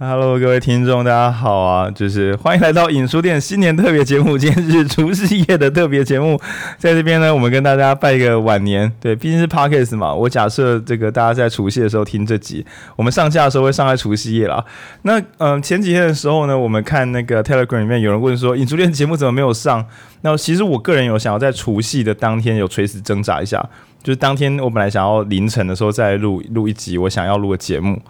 Hello，各位听众，大家好啊！就是欢迎来到影书店新年特别节目，今天是除夕夜的特别节目，在这边呢，我们跟大家拜一个晚年。对，毕竟是 Podcast 嘛，我假设这个大家在除夕的时候听这集，我们上架的时候会上在除夕夜啦。那嗯、前几天的时候呢，我们看那个 Telegram 里面有人问说，影书店节目怎么没有上？那其实我个人有想要在除夕的当天有垂死挣扎一下，就是当天我本来想要凌晨的时候再录录一集，我想要录个节目。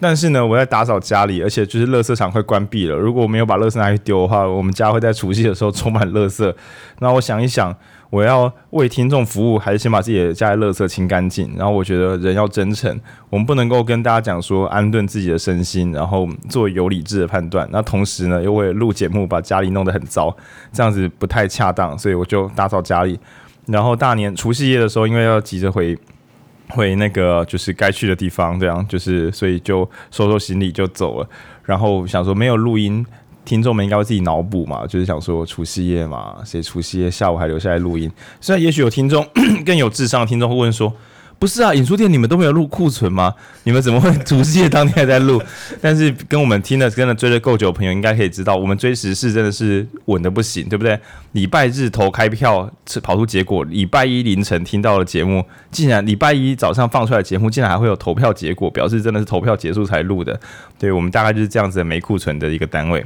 但是呢，我在打扫家里，而且就是垃圾场快关闭了。如果我没有把垃圾拿去丢的话，我们家会在除夕的时候充满垃圾。那我想一想，我要为听众服务，还是先把自己的家里垃圾清干净。然后我觉得人要真诚，我们不能够跟大家讲说安顿自己的身心，然后做有理智的判断。那同时呢，又为了录节目把家里弄得很糟，这样子不太恰当，所以我就打扫家里。然后大年除夕夜的时候，因为要急着回。回那个就是该去的地方，这样就是，所以就收收行李就走了。然后想说没有录音，听众们应该会自己脑补嘛，就是想说除夕夜嘛，谁除夕夜下午还留下来录音？虽然也许有听众 更有智商的听众会问说。不是啊，演出店你们都没有录库存吗？你们怎么会除夕夜当天还在录？但是跟我们听的、跟的追的够久的朋友应该可以知道，我们追时事真的是稳的不行，对不对？礼拜日投开票，跑出结果；礼拜一凌晨听到了节目，竟然礼拜一早上放出来的节目，竟然还会有投票结果，表示真的是投票结束才录的。对，我们大概就是这样子的没库存的一个单位。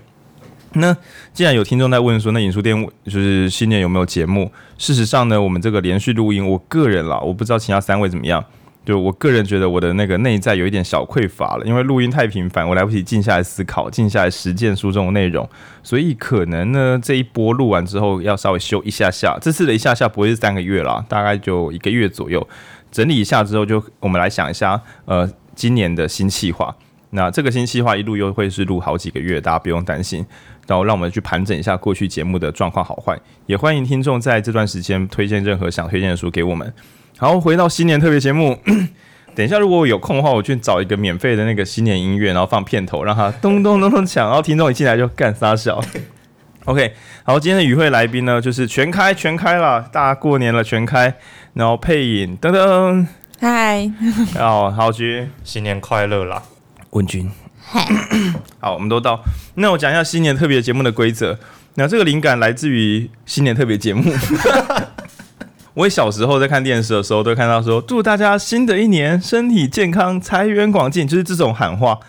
那既然有听众在问说，那影书店就是新年有没有节目？事实上呢，我们这个连续录音，我个人啦，我不知道其他三位怎么样。就我个人觉得我的那个内在有一点小匮乏了，因为录音太频繁，我来不及静下来思考，静下来实践书中的内容，所以可能呢这一波录完之后要稍微休一下下。这次的一下下不会是三个月啦，大概就一个月左右，整理一下之后就我们来想一下，呃，今年的新计划。那这个新计划一录又会是录好几个月，大家不用担心。然后让我们去盘整一下过去节目的状况好坏，也欢迎听众在这段时间推荐任何想推荐的书给我们。好，回到新年特别节目，等一下如果我有空的话，我去找一个免费的那个新年音乐，然后放片头，让它咚咚咚咚响，然后听众一进来就干撒笑。OK，好，今天的与会来宾呢，就是全开全开了，大家过年了全开，然后配影噔噔，嗨，好好局，新年快乐啦，文君。好，我们都到。那我讲一下新年特别节目的规则。那这个灵感来自于新年特别节目。我也小时候在看电视的时候，都看到说祝大家新的一年身体健康、财源广进，就是这种喊话。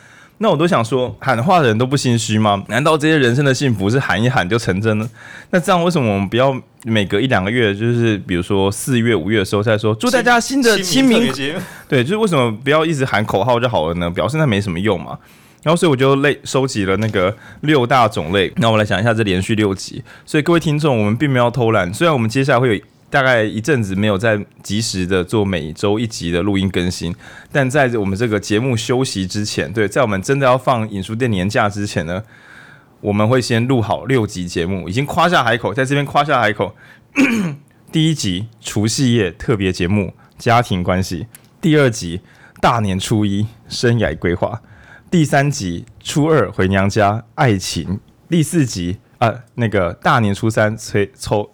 那我都想说，喊话的人都不心虚吗？难道这些人生的幸福是喊一喊就成真了？那这样为什么我们不要每隔一两个月，就是比如说四月、五月的时候再说祝大家新的清明？对，就是为什么不要一直喊口号就好了呢？表示那没什么用嘛。然后，所以我就类收集了那个六大种类。那我们来讲一下这连续六集。所以各位听众，我们并没有偷懒。虽然我们接下来会有大概一阵子没有在及时的做每周一集的录音更新，但在我们这个节目休息之前，对，在我们真的要放影书店年假之前呢，我们会先录好六集节目，已经夸下海口，在这边夸下海口。第一集除夕夜特别节目家庭关系，第二集大年初一生涯规划。第三集初二回娘家爱情，第四集啊那个大年初三催抽，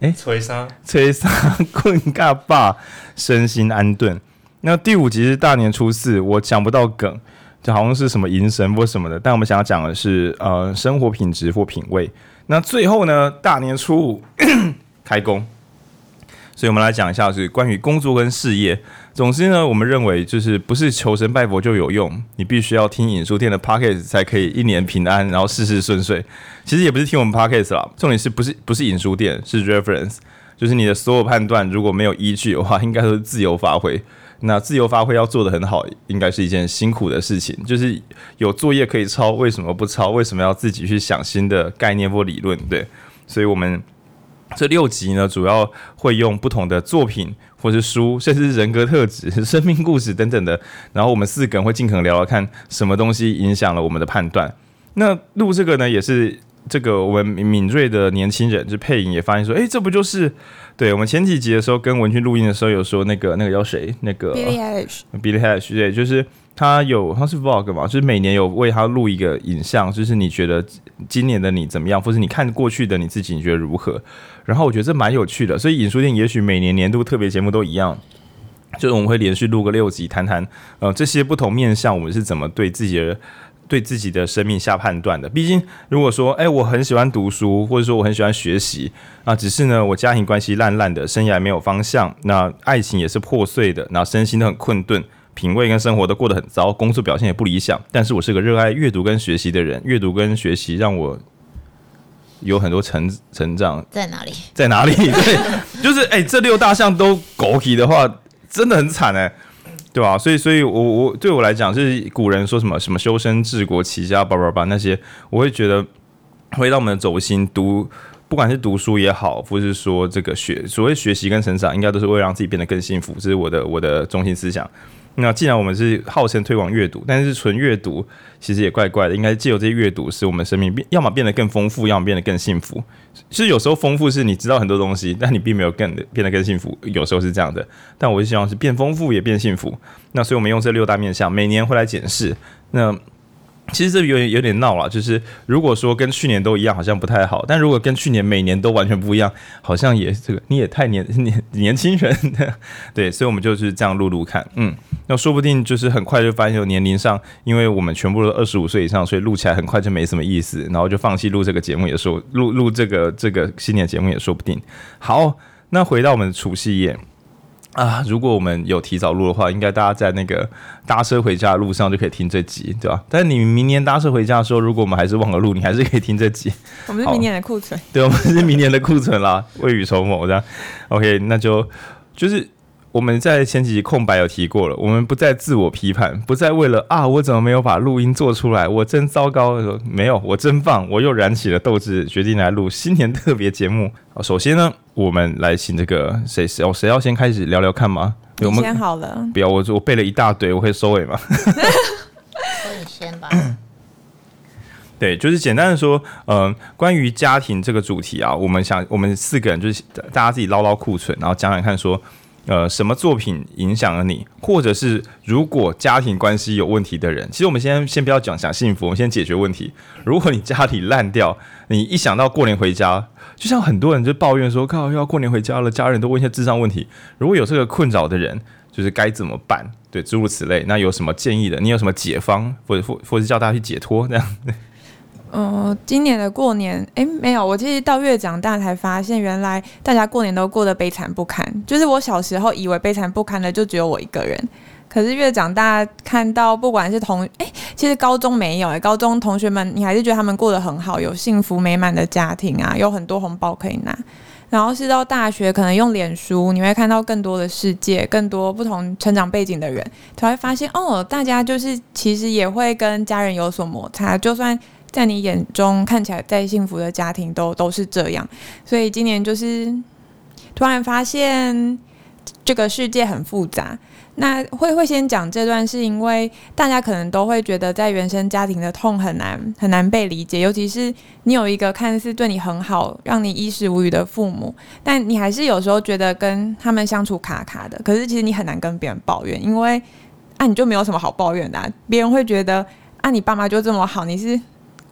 哎捶沙捶沙 困嘎爸身心安顿，那第五集是大年初四，我讲不到梗，就好像是什么迎神或什么的，但我们想要讲的是呃生活品质或品味。那最后呢，大年初五 开工。所以，我们来讲一下是关于工作跟事业。总之呢，我们认为就是不是求神拜佛就有用，你必须要听影书店的 Podcast 才可以一年平安，然后事事顺遂。其实也不是听我们 Podcast 啦，重点是不是不是影书店，是 Reference，就是你的所有判断如果没有依据的话，应该都是自由发挥。那自由发挥要做得很好，应该是一件辛苦的事情。就是有作业可以抄，为什么不抄？为什么要自己去想新的概念或理论？对，所以我们。这六集呢，主要会用不同的作品，或是书，甚至是人格特质、生命故事等等的。然后我们四个人会尽可能聊聊看，什么东西影响了我们的判断。那录这个呢，也是这个我们敏锐的年轻人，就配音也发现说，哎，这不就是？对，我们前几集的时候跟文君录音的时候，有说那个那个叫谁？那个 Billie Eilish，Billie Eilish，对，就是。他有，他是 vlog 嘛，就是每年有为他录一个影像，就是你觉得今年的你怎么样，或是你看过去的你自己，你觉得如何？然后我觉得这蛮有趣的，所以影书店也许每年年度特别节目都一样，就是我们会连续录个六集，谈谈呃这些不同面向，我们是怎么对自己的对自己的生命下判断的。毕竟，如果说，哎，我很喜欢读书，或者说我很喜欢学习啊，只是呢，我家庭关系烂烂的，生涯没有方向，那爱情也是破碎的，那身心都很困顿，品味跟生活都过得很糟，工作表现也不理想。但是我是个热爱阅读跟学习的人，阅读跟学习让我有很多成成长。在哪里？在哪里？对，就是哎，这六大项都狗屁的话，真的很惨哎。对吧？所以，所以我我对我来讲，就是古人说什么什么修身治国齐家叭叭叭那些，我会觉得回到我们的轴心，读不管是读书也好，或是说这个学所谓学习跟成长，应该都是为了让自己变得更幸福，这是我的我的中心思想。那既然我们是号称推广阅读，但是纯阅读其实也怪怪的。应该借由这些阅读，使我们生命变，要么变得更丰富，要么变得更幸福。其实有时候丰富是你知道很多东西，但你并没有更变得更幸福。有时候是这样的，但我是希望是变丰富也变幸福。那所以我们用这六大面向，每年会来检视。那其实这有点有点闹了，就是如果说跟去年都一样，好像不太好；但如果跟去年每年都完全不一样，好像也这个你也太年 年年轻人的对，所以我们就是这样录录看，嗯，那说不定就是很快就发现有年龄上，因为我们全部都二十五岁以上，所以录起来很快就没什么意思，然后就放弃录这个节目也说录录这个这个新年节目也说不定。好，那回到我们除夕夜。啊，如果我们有提早录的话，应该大家在那个搭车回家的路上就可以听这集，对吧？但是你明年搭车回家的时候，如果我们还是忘了录，你还是可以听这集。我们是明年的库存，对，我们是明年的库存啦，未雨绸缪这样。OK，那就就是。我们在前几集空白有提过了，我们不再自我批判，不再为了啊，我怎么没有把录音做出来，我真糟糕。说没有，我真棒，我又燃起了斗志，决定来录新年特别节目。首先呢，我们来请这个谁谁哦，谁要先开始聊聊看吗？我们先好了，不要我我背了一大堆，我可以收尾吗？所以先吧。对，就是简单的说，嗯、呃，关于家庭这个主题啊，我们想我们四个人就是大家自己捞捞库存，然后讲讲看说。呃，什么作品影响了你？或者是如果家庭关系有问题的人，其实我们先先不要讲想幸福，我们先解决问题。如果你家里烂掉，你一想到过年回家，就像很多人就抱怨说，靠，又要过年回家了，家人都问一些智商问题。如果有这个困扰的人，就是该怎么办？对，诸如此类。那有什么建议的？你有什么解方，或者或或者是叫大家去解脱这样？嗯、今年的过年，哎，没有。我其实到越长大才发现，原来大家过年都过得悲惨不堪。就是我小时候以为悲惨不堪的就只有我一个人，可是越长大看到，不管是同，哎，其实高中没有，哎，高中同学们，你还是觉得他们过得很好，有幸福美满的家庭啊，有很多红包可以拿。然后是到大学，可能用脸书，你会看到更多的世界，更多不同成长背景的人，才会发现，哦，大家就是其实也会跟家人有所摩擦，就算。在你眼中看起来再幸福的家庭都都是这样，所以今年就是突然发现这个世界很复杂。那会会先讲这段，是因为大家可能都会觉得在原生家庭的痛很难很难被理解，尤其是你有一个看似对你很好、让你衣食无虞的父母，但你还是有时候觉得跟他们相处卡卡的。可是其实你很难跟别人抱怨，因为啊你就没有什么好抱怨的，别人会觉得啊你爸妈就这么好，你是。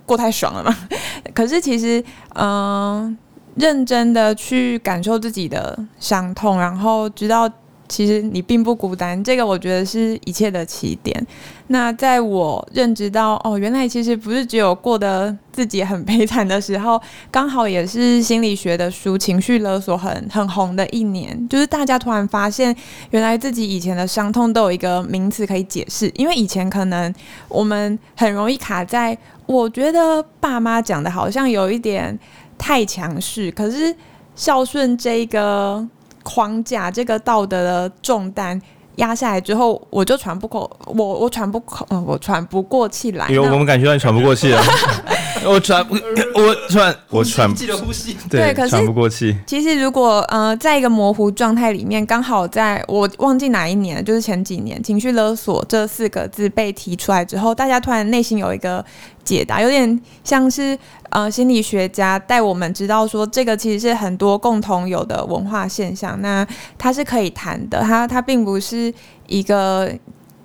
过太爽了嘛？可是其实，嗯、认真的去感受自己的伤痛，然后知道其实你并不孤单，这个我觉得是一切的起点。那在我认知到哦，原来其实不是只有过得自己很悲惨的时候，刚好也是心理学的书《情绪勒索》很很红的一年，就是大家突然发现，原来自己以前的伤痛都有一个名词可以解释，因为以前可能我们很容易卡在。我觉得爸妈讲的好像有一点太强势，可是孝顺这个框架、这个道德的重担压下来之后，我就喘不过，我我喘不口，我喘不过气来。有，我们感觉到你喘不过气了。我喘，我喘，我喘，记得呼吸。对，可是喘不过气。其实，如果呃，在一个模糊状态里面，刚好在我忘记哪一年，就是前几年，“情绪勒索”这四个字被提出来之后，大家突然内心有一个解答，有点像是呃，心理学家带我们知道说，这个其实是很多共同有的文化现象。那它是可以谈的，它它并不是一个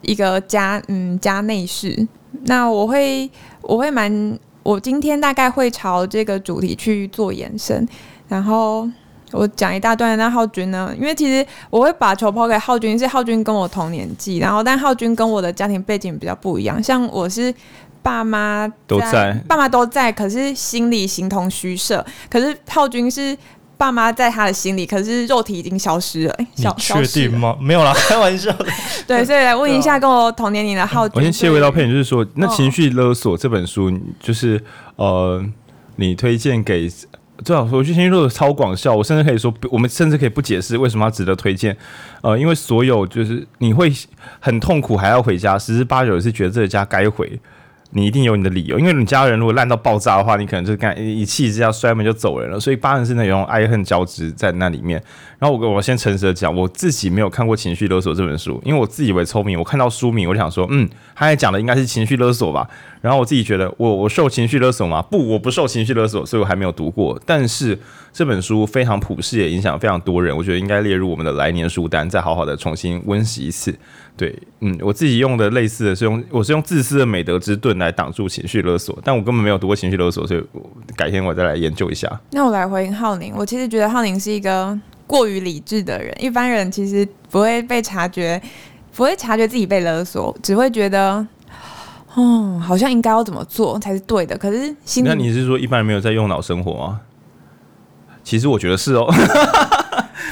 一个家嗯家内事。那我会我会蛮。我今天大概会朝这个主题去做延伸，然后我讲一大段。那浩君呢？因为其实我会把球抛给浩君，是浩君跟我同年纪，然后但浩君跟我的家庭背景比较不一样。像我是爸妈都在，爸妈都在，可是心里形同虚设。可是浩君是爸妈在他的心里，可是肉体已经消失了。你确定吗？没有啦，开玩笑的。对，所以来问一下跟我同年龄的浩君。我先切回到佩，就是说，那《情绪勒索》这本书，就是呃，你推荐给。最好说，我觉得情绪勒索超广效，我甚至可以说，我们甚至可以不解释为什么它值得推荐。呃，因为所有就是你会很痛苦，还要回家，十之八九是觉得这个家该回。你一定有你的理由，因为你家人如果烂到爆炸的话，你可能就干一气之下摔门就走人了。所以八成是那种爱恨交织在那里面。然后我我先诚实的讲，我自己没有看过《情绪勒索》这本书，因为我自以为聪明，我看到书名我就想说，嗯，他还讲的应该是情绪勒索吧。然后我自己觉得，我我受情绪勒索吗？不，我不受情绪勒索，所以我还没有读过。但是这本书非常普世，也影响非常多人，我觉得应该列入我们的来年书单，再好好的重新温习一次。对，嗯，我自己用的类似的是用，我是用自私的美德之盾来挡住情绪勒索，但我根本没有读过情绪勒索，所以我改天我再来研究一下。那我来回应浩宁，我其实觉得浩宁是一个过于理智的人，一般人其实不会被察觉，不会察觉自己被勒索，只会觉得，哦，好像应该要怎么做才是对的。可是心，那你是说一般人没有在用脑生活吗？其实我觉得是哦。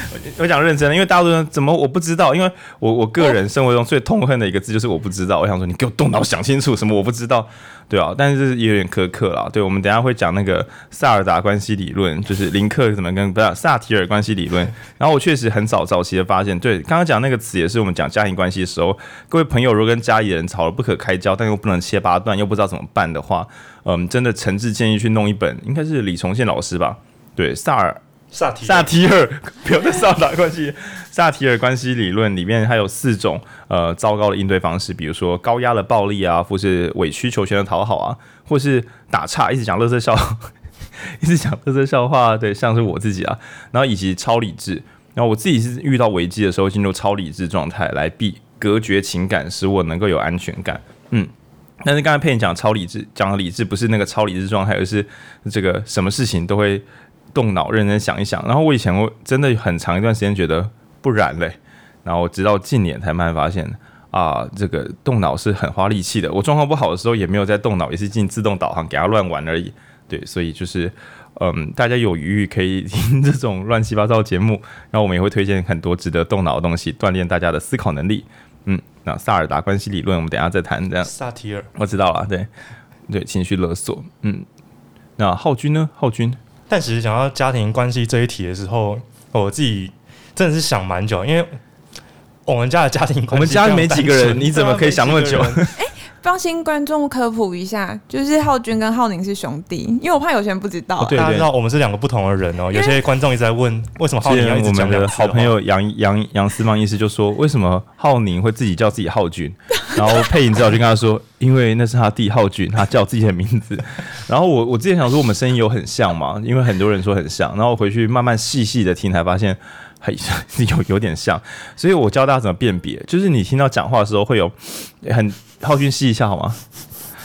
我讲认真的，因为大多数人怎么我不知道，因为我我个人生活中最痛恨的一个字就是我不知道。我想说，你给我动脑想清楚，什么我不知道，对啊，但是也有点苛刻啦。对，我们等下会讲那个萨尔达关系理论，就是林克怎么跟不是萨提尔关系理论。然后我确实很早早期的发现，对，刚刚讲那个词也是我们讲家庭关系的时候，各位朋友如果跟家里人吵得不可开交，但又不能切八段，又不知道怎么办的话，嗯，真的诚挚建议去弄一本，应该是李崇宪老师吧？对，萨尔。萨提萨提尔，不要再萨达关系。萨提尔关系理论里面还有四种呃糟糕的应对方式，比如说高压的暴力啊，或是委曲求全的讨好啊，或是打岔，一直讲乐色笑，一直讲乐色笑话，对，像是我自己啊，然后以及超理智，然后我自己是遇到危机的时候进入超理智状态来避隔绝情感，使我能够有安全感。嗯，但是刚才佩妮讲超理智，讲的理智不是那个超理智状态，而是这个什么事情都会。动脑认真想一想，然后我以前我真的很长一段时间觉得不然嘞，然后直到近年才慢慢发现啊，这个动脑是很花力气的。我状况不好的时候也没有在动脑，也是进自动导航给他乱玩而已。对，所以就是嗯，大家有余裕可以听这种乱七八糟的节目，然后我们也会推荐很多值得动脑的东西，锻炼大家的思考能力。嗯，那萨尔达关系理论我们等一下再谈。这样，萨提尔，我知道了。对，对，情绪勒索。嗯，那浩君呢？浩君。但其实讲到家庭关系这一题的时候，我自己真的是想蛮久，因为我们家的家庭关系，我们家没几个人，你怎么可以想那么久？哎，帮新观众科普一下，就是浩君跟浩宁是兄弟，因为我怕有些人不知道。大家知道我们是两个不同的人哦。有些观众一直在问，为什么浩宁要一直讲？我们的好朋友杨杨杨思曼医师就说，为什么浩宁会自己叫自己浩君？然后配音之后就跟他说。因为那是他弟浩君，他叫自己的名字。然后我我之前想说我们声音有很像嘛，因为很多人说很像。然后我回去慢慢细细的听，才发现还 有有点像。所以我教大家怎么辨别，就是你听到讲话的时候会有很浩俊吸一下好吗？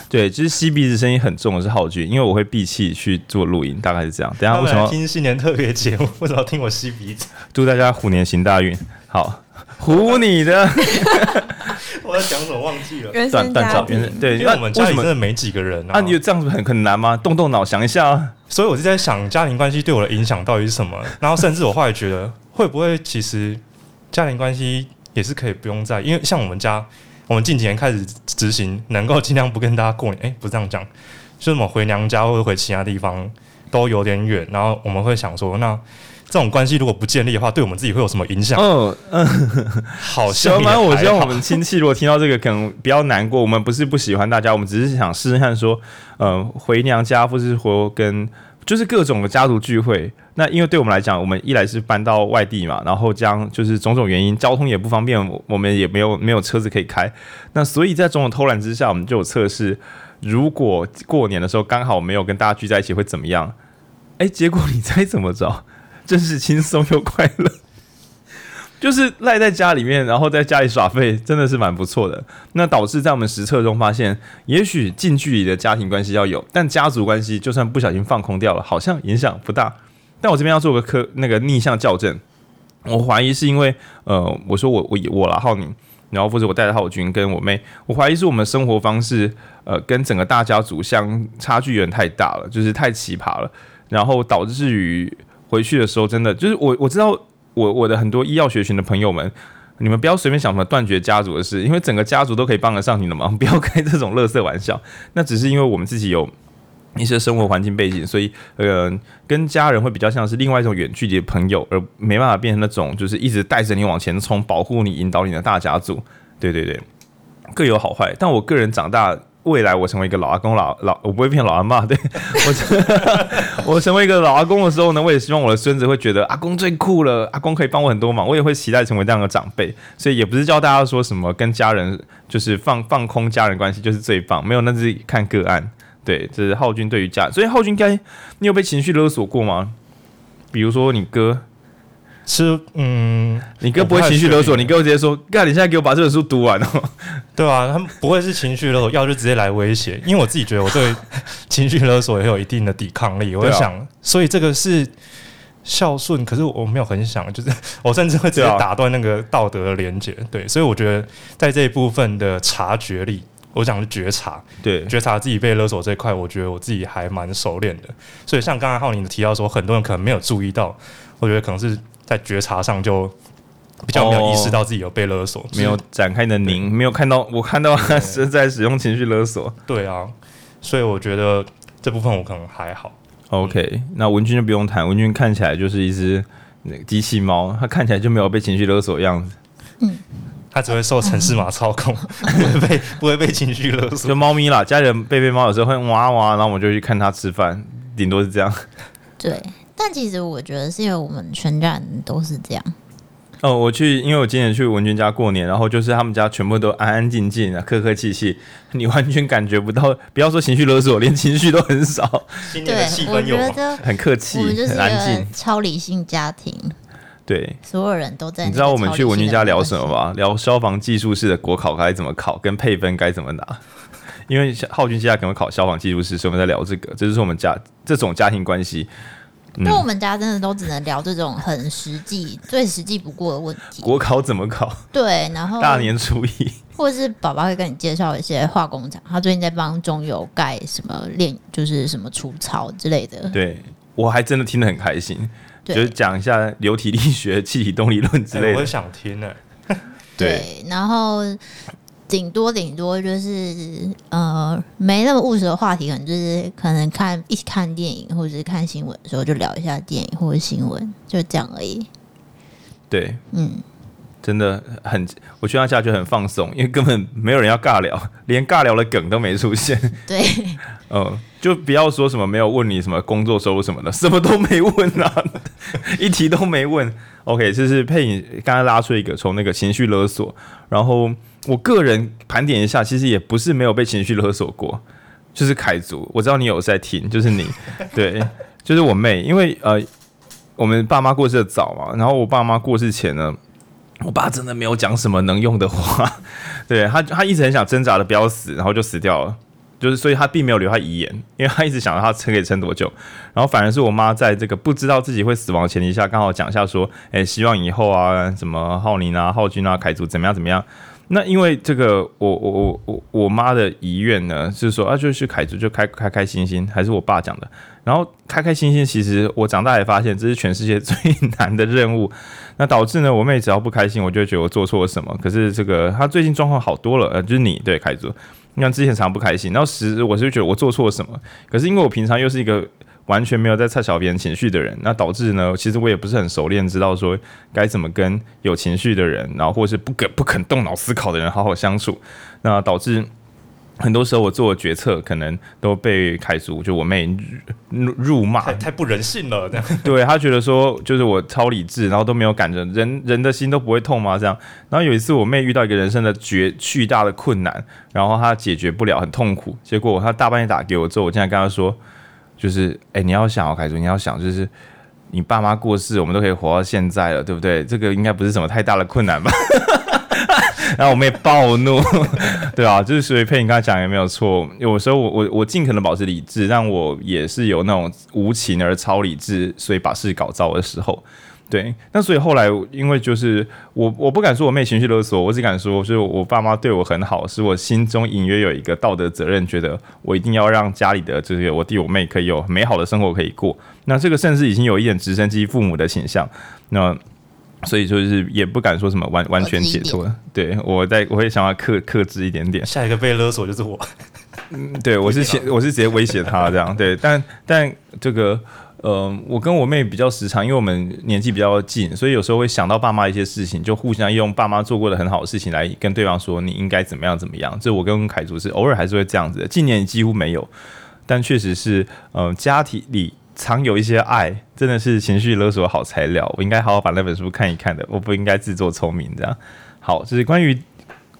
对，就是吸鼻子声音很重的是浩俊，因为我会闭气去做录音，大概是这样。等下为什么听新年特别节目？为什么要听我吸鼻子？祝大家虎年行大运。好，虎你的。我在讲什么忘记了？原生家庭对，因为我们家里真的没几个人啊。啊，你这样子很很难吗？动动脑想一下啊。所以我就在想，家庭关系对我的影响到底是什么？然后甚至我后来觉得，会不会其实家庭关系也是可以不用在？因为像我们家，我们近几年开始执行，能够尽量不跟大家过年。哎、欸，不是这样讲，就是我们回娘家或者回其他地方都有点远，然后我们会想说，那。这种关系如果不建立的话，对我们自己会有什么影响？嗯嗯，好像 蛮。我希望我们亲戚如果听到这个，可能比较难过。我们不是不喜欢大家，我们只是想试试看，说，呃，回娘家或是回跟就是各种的家族聚会。那因为对我们来讲，我们一来是搬到外地嘛，然后将就是种种原因，交通也不方便，我们也没有没有车子可以开。那所以在种种偷懒之下，我们就有测试，如果过年的时候刚好没有跟大家聚在一起，会怎么样？哎，结果你猜怎么着？真是轻松又快乐，就是赖在家里面，然后在家里耍废，真的是蛮不错的。那导致在我们实测中发现，也许近距离的家庭关系要有，但家族关系就算不小心放空掉了，好像影响不大。但我这边要做个科那个逆向校正，我怀疑是因为呃，我说我我我啦浩宁，然后或者我带着浩君跟我妹，我怀疑是我们生活方式，呃，跟整个大家族相差距有点太大了，就是太奇葩了，然后导致于回去的时候，真的就是我我知道我我的很多医药学群的朋友们，你们不要随便想什么断绝家族的事，因为整个家族都可以帮得上你的忙，不要开这种垃圾玩笑。那只是因为我们自己有一些生活环境背景，所以呃，跟家人会比较像是另外一种远距离的朋友，而没办法变成那种就是一直带着你往前冲、保护你、引导你的大家族。对对对，各有好坏。但我个人长大。未来我成为一个老阿公老老，我不会变老阿妈。对我，我成为一个老阿公的时候呢，我也希望我的孙子会觉得阿公最酷了，阿公可以帮我很多忙，我也会期待成为这样的长辈。所以也不是教大家说什么跟家人就是放 放空家人关系就是最棒，没有，那是看个案。对，这是浩君对于家，所以浩君该你有被情绪勒索过吗？比如说你哥。是，嗯，你哥不会情绪勒索，你哥直接说：“干，你现在给我把这本书读完哦。”对啊，他们不会是情绪勒索，要就直接来威胁。因为我自己觉得我对情绪勒索也有一定的抵抗力。我在想，啊、所以这个是孝顺，可是我没有很想，就是我甚至会直接打断那个道德的连结。对，所以我觉得在这一部分的察觉力，我讲的觉察，对，觉察自己被勒索这一块，我觉得我自己还蛮熟练的。所以像刚才浩宁提到说，很多人可能没有注意到，我觉得可能是。在觉察上就比较没有意识到自己有被勒索，没有展开的您没有看到，我看到他是在使用情绪勒索。对啊，所以我觉得这部分我可能还好。OK，嗯，那文君就不用谈，文君看起来就是一只机器猫，它看起来就没有被情绪勒索的样子。嗯，它只会受城市码操控，不会被不会被情绪勒索。就猫咪啦，家里人贝贝猫有时候会哇哇，然后我们就去看它吃饭，顶多是这样。对。但其实我觉得是因为我们全家人都是这样。哦，我去，因为我今年去文君家过年，然后就是他们家全部都安安静静的，客客气气，你完全感觉不到，不要说情绪勒索，连情绪都很少。对，我觉得很客气，很安静，超理性家庭。对，所有人都在。你知道我们去文君家聊什么吗？聊消防技术室的国考该怎么考，跟配分该怎么拿。因为浩君现在可能考消防技术士，所以我们在聊这个，这就是我们家这种家庭关系。因为我们家真的都只能聊这种很实际、最实际不过的问题。国考怎么考？对，然后大年初一，或者是爸爸会跟你介绍一些化工厂，他最近在帮中油盖什么炼，就是什么除草之类的。对，我还真的听得很开心，就是讲一下流体力学、气体动力论之类的。欸、我也想听呢。对，然后。顶多顶多就是呃，没那么务实的话题，可能就是可能看一起看电影，或者是看新闻的时候就聊一下电影或者新闻，就这样而已。对，嗯，真的很，我去他家就很放松，因为根本没有人要尬聊，连尬聊的梗都没出现。对，嗯，就不要说什么没有问你什么工作收入什么的，什么都没问啊，一题都没问。OK，就是配影刚才拉出一个从那个情绪勒索，然后。我个人盘点一下，其实也不是没有被情绪勒索过，就是凯族，我知道你有在听，就是你，对，就是我妹，因为呃，我们爸妈过世的早嘛，然后我爸妈过世前呢，我爸真的没有讲什么能用的话，对他，他一直很想挣扎的不要死，然后就死掉了，就是所以他并没有留下遗言，因为他一直想着他撑可以撑多久，然后反而是我妈在这个不知道自己会死亡的前提下，刚好讲一下说，哎，希望以后啊，什么浩宁啊、浩君啊、凯族怎么样怎么样。那因为这个我，我我我我我妈的遗愿呢，是说啊，就是凯族就开开开心心，还是我爸讲的。然后开开心心，其实我长大也发现这是全世界最 难的任务。那导致呢，我妹只要不开心，我就觉得我做错了什么。可是这个她最近状况好多了，呃，就是你对凯族，你看之前常不开心，然后时我就觉得我做错了什么。可是因为我平常又是一个。完全没有在插小别人情绪的人，那导致呢，其实我也不是很熟练，知道说该怎么跟有情绪的人，然后或是不肯不肯动脑思考的人好好相处。那导致很多时候我做的决策可能都被凯叔，就我妹辱辱骂，太太不人性了。这样，对，他觉得说就是我超理智，然后都没有感觉，人人的心都不会痛吗？这样。然后有一次我妹遇到一个人生的绝巨大的困难，然后她解决不了，很痛苦。结果她大半夜打给我之后，我竟然跟她说。就是，哎、欸，你要想哦，凯叔，你要想，就是你爸妈过世，我们都可以活到现在了，对不对？这个应该不是什么太大的困难吧？然后我妹暴怒，对啊，就是所以佩你刚才讲也没有错，有时候我我我尽可能保持理智，但我也是有那种无情而超理智，所以把事搞糟的时候。对，那所以后来因为就是我我不敢说我妹情绪勒索，我只敢说是我爸妈对我很好，使我心中隐约有一个道德责任，觉得我一定要让家里的这个我弟我妹可以有美好的生活可以过。那这个甚至已经有一点直升机父母的倾向。那所以就是也不敢说什么完完全解脱。对，我在我会想要克克制一点点。下一个被勒索就是我。嗯，对我是先我是直接威胁他这样。对，但但这个。呃，我跟我妹比较时常，因为我们年纪比较近，所以有时候会想到爸妈一些事情，就互相用爸妈做过的很好的事情来跟对方说你应该怎么样怎么样。这我跟凯竹是偶尔还是会这样子的，近年几乎没有，但确实是，呃，家庭里常有一些爱，真的是情绪勒索好材料。我应该好好把那本书看一看的，我不应该自作聪明这样。好，这是关于。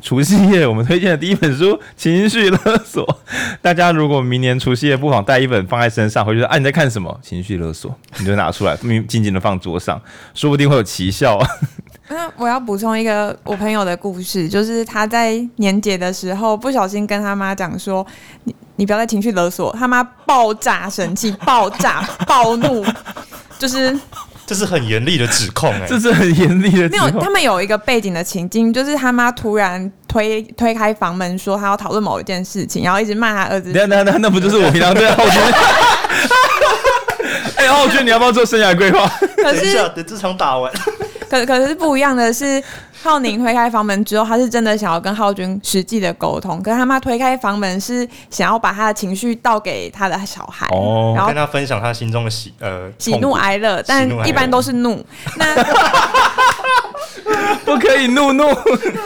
除夕夜，我们推荐的第一本书《情绪勒索》。大家如果明年除夕夜不妨带一本放在身上，回去说：“啊，你在看什么？情绪勒索？”你就拿出来，静静的放桌上，说不定会有奇效啊。那我要补充一个我朋友的故事，就是他在年节的时候不小心跟他妈讲说：“你你不要再情绪勒索。”他妈爆炸生气，爆炸 暴怒，就是。这是很严厉的指控哎、欸，这是很严厉的指控。没有，他们有一个背景的情境，就是他妈突然推推开房门，说他要讨论某一件事情，然后一直骂他儿子。那那那那不就是我平常对浩君？哎，浩君，你要不要做生涯规划？可是，等一下，等这场打完。可可是不一样的是，浩宁推开房门之后，他是真的想要跟浩君实际的沟通。可是他妈推开房门是想要把他的情绪倒给他的小孩，哦、然后跟他分享他心中的喜呃喜怒哀乐，但一般都是怒。那 不可以怒怒。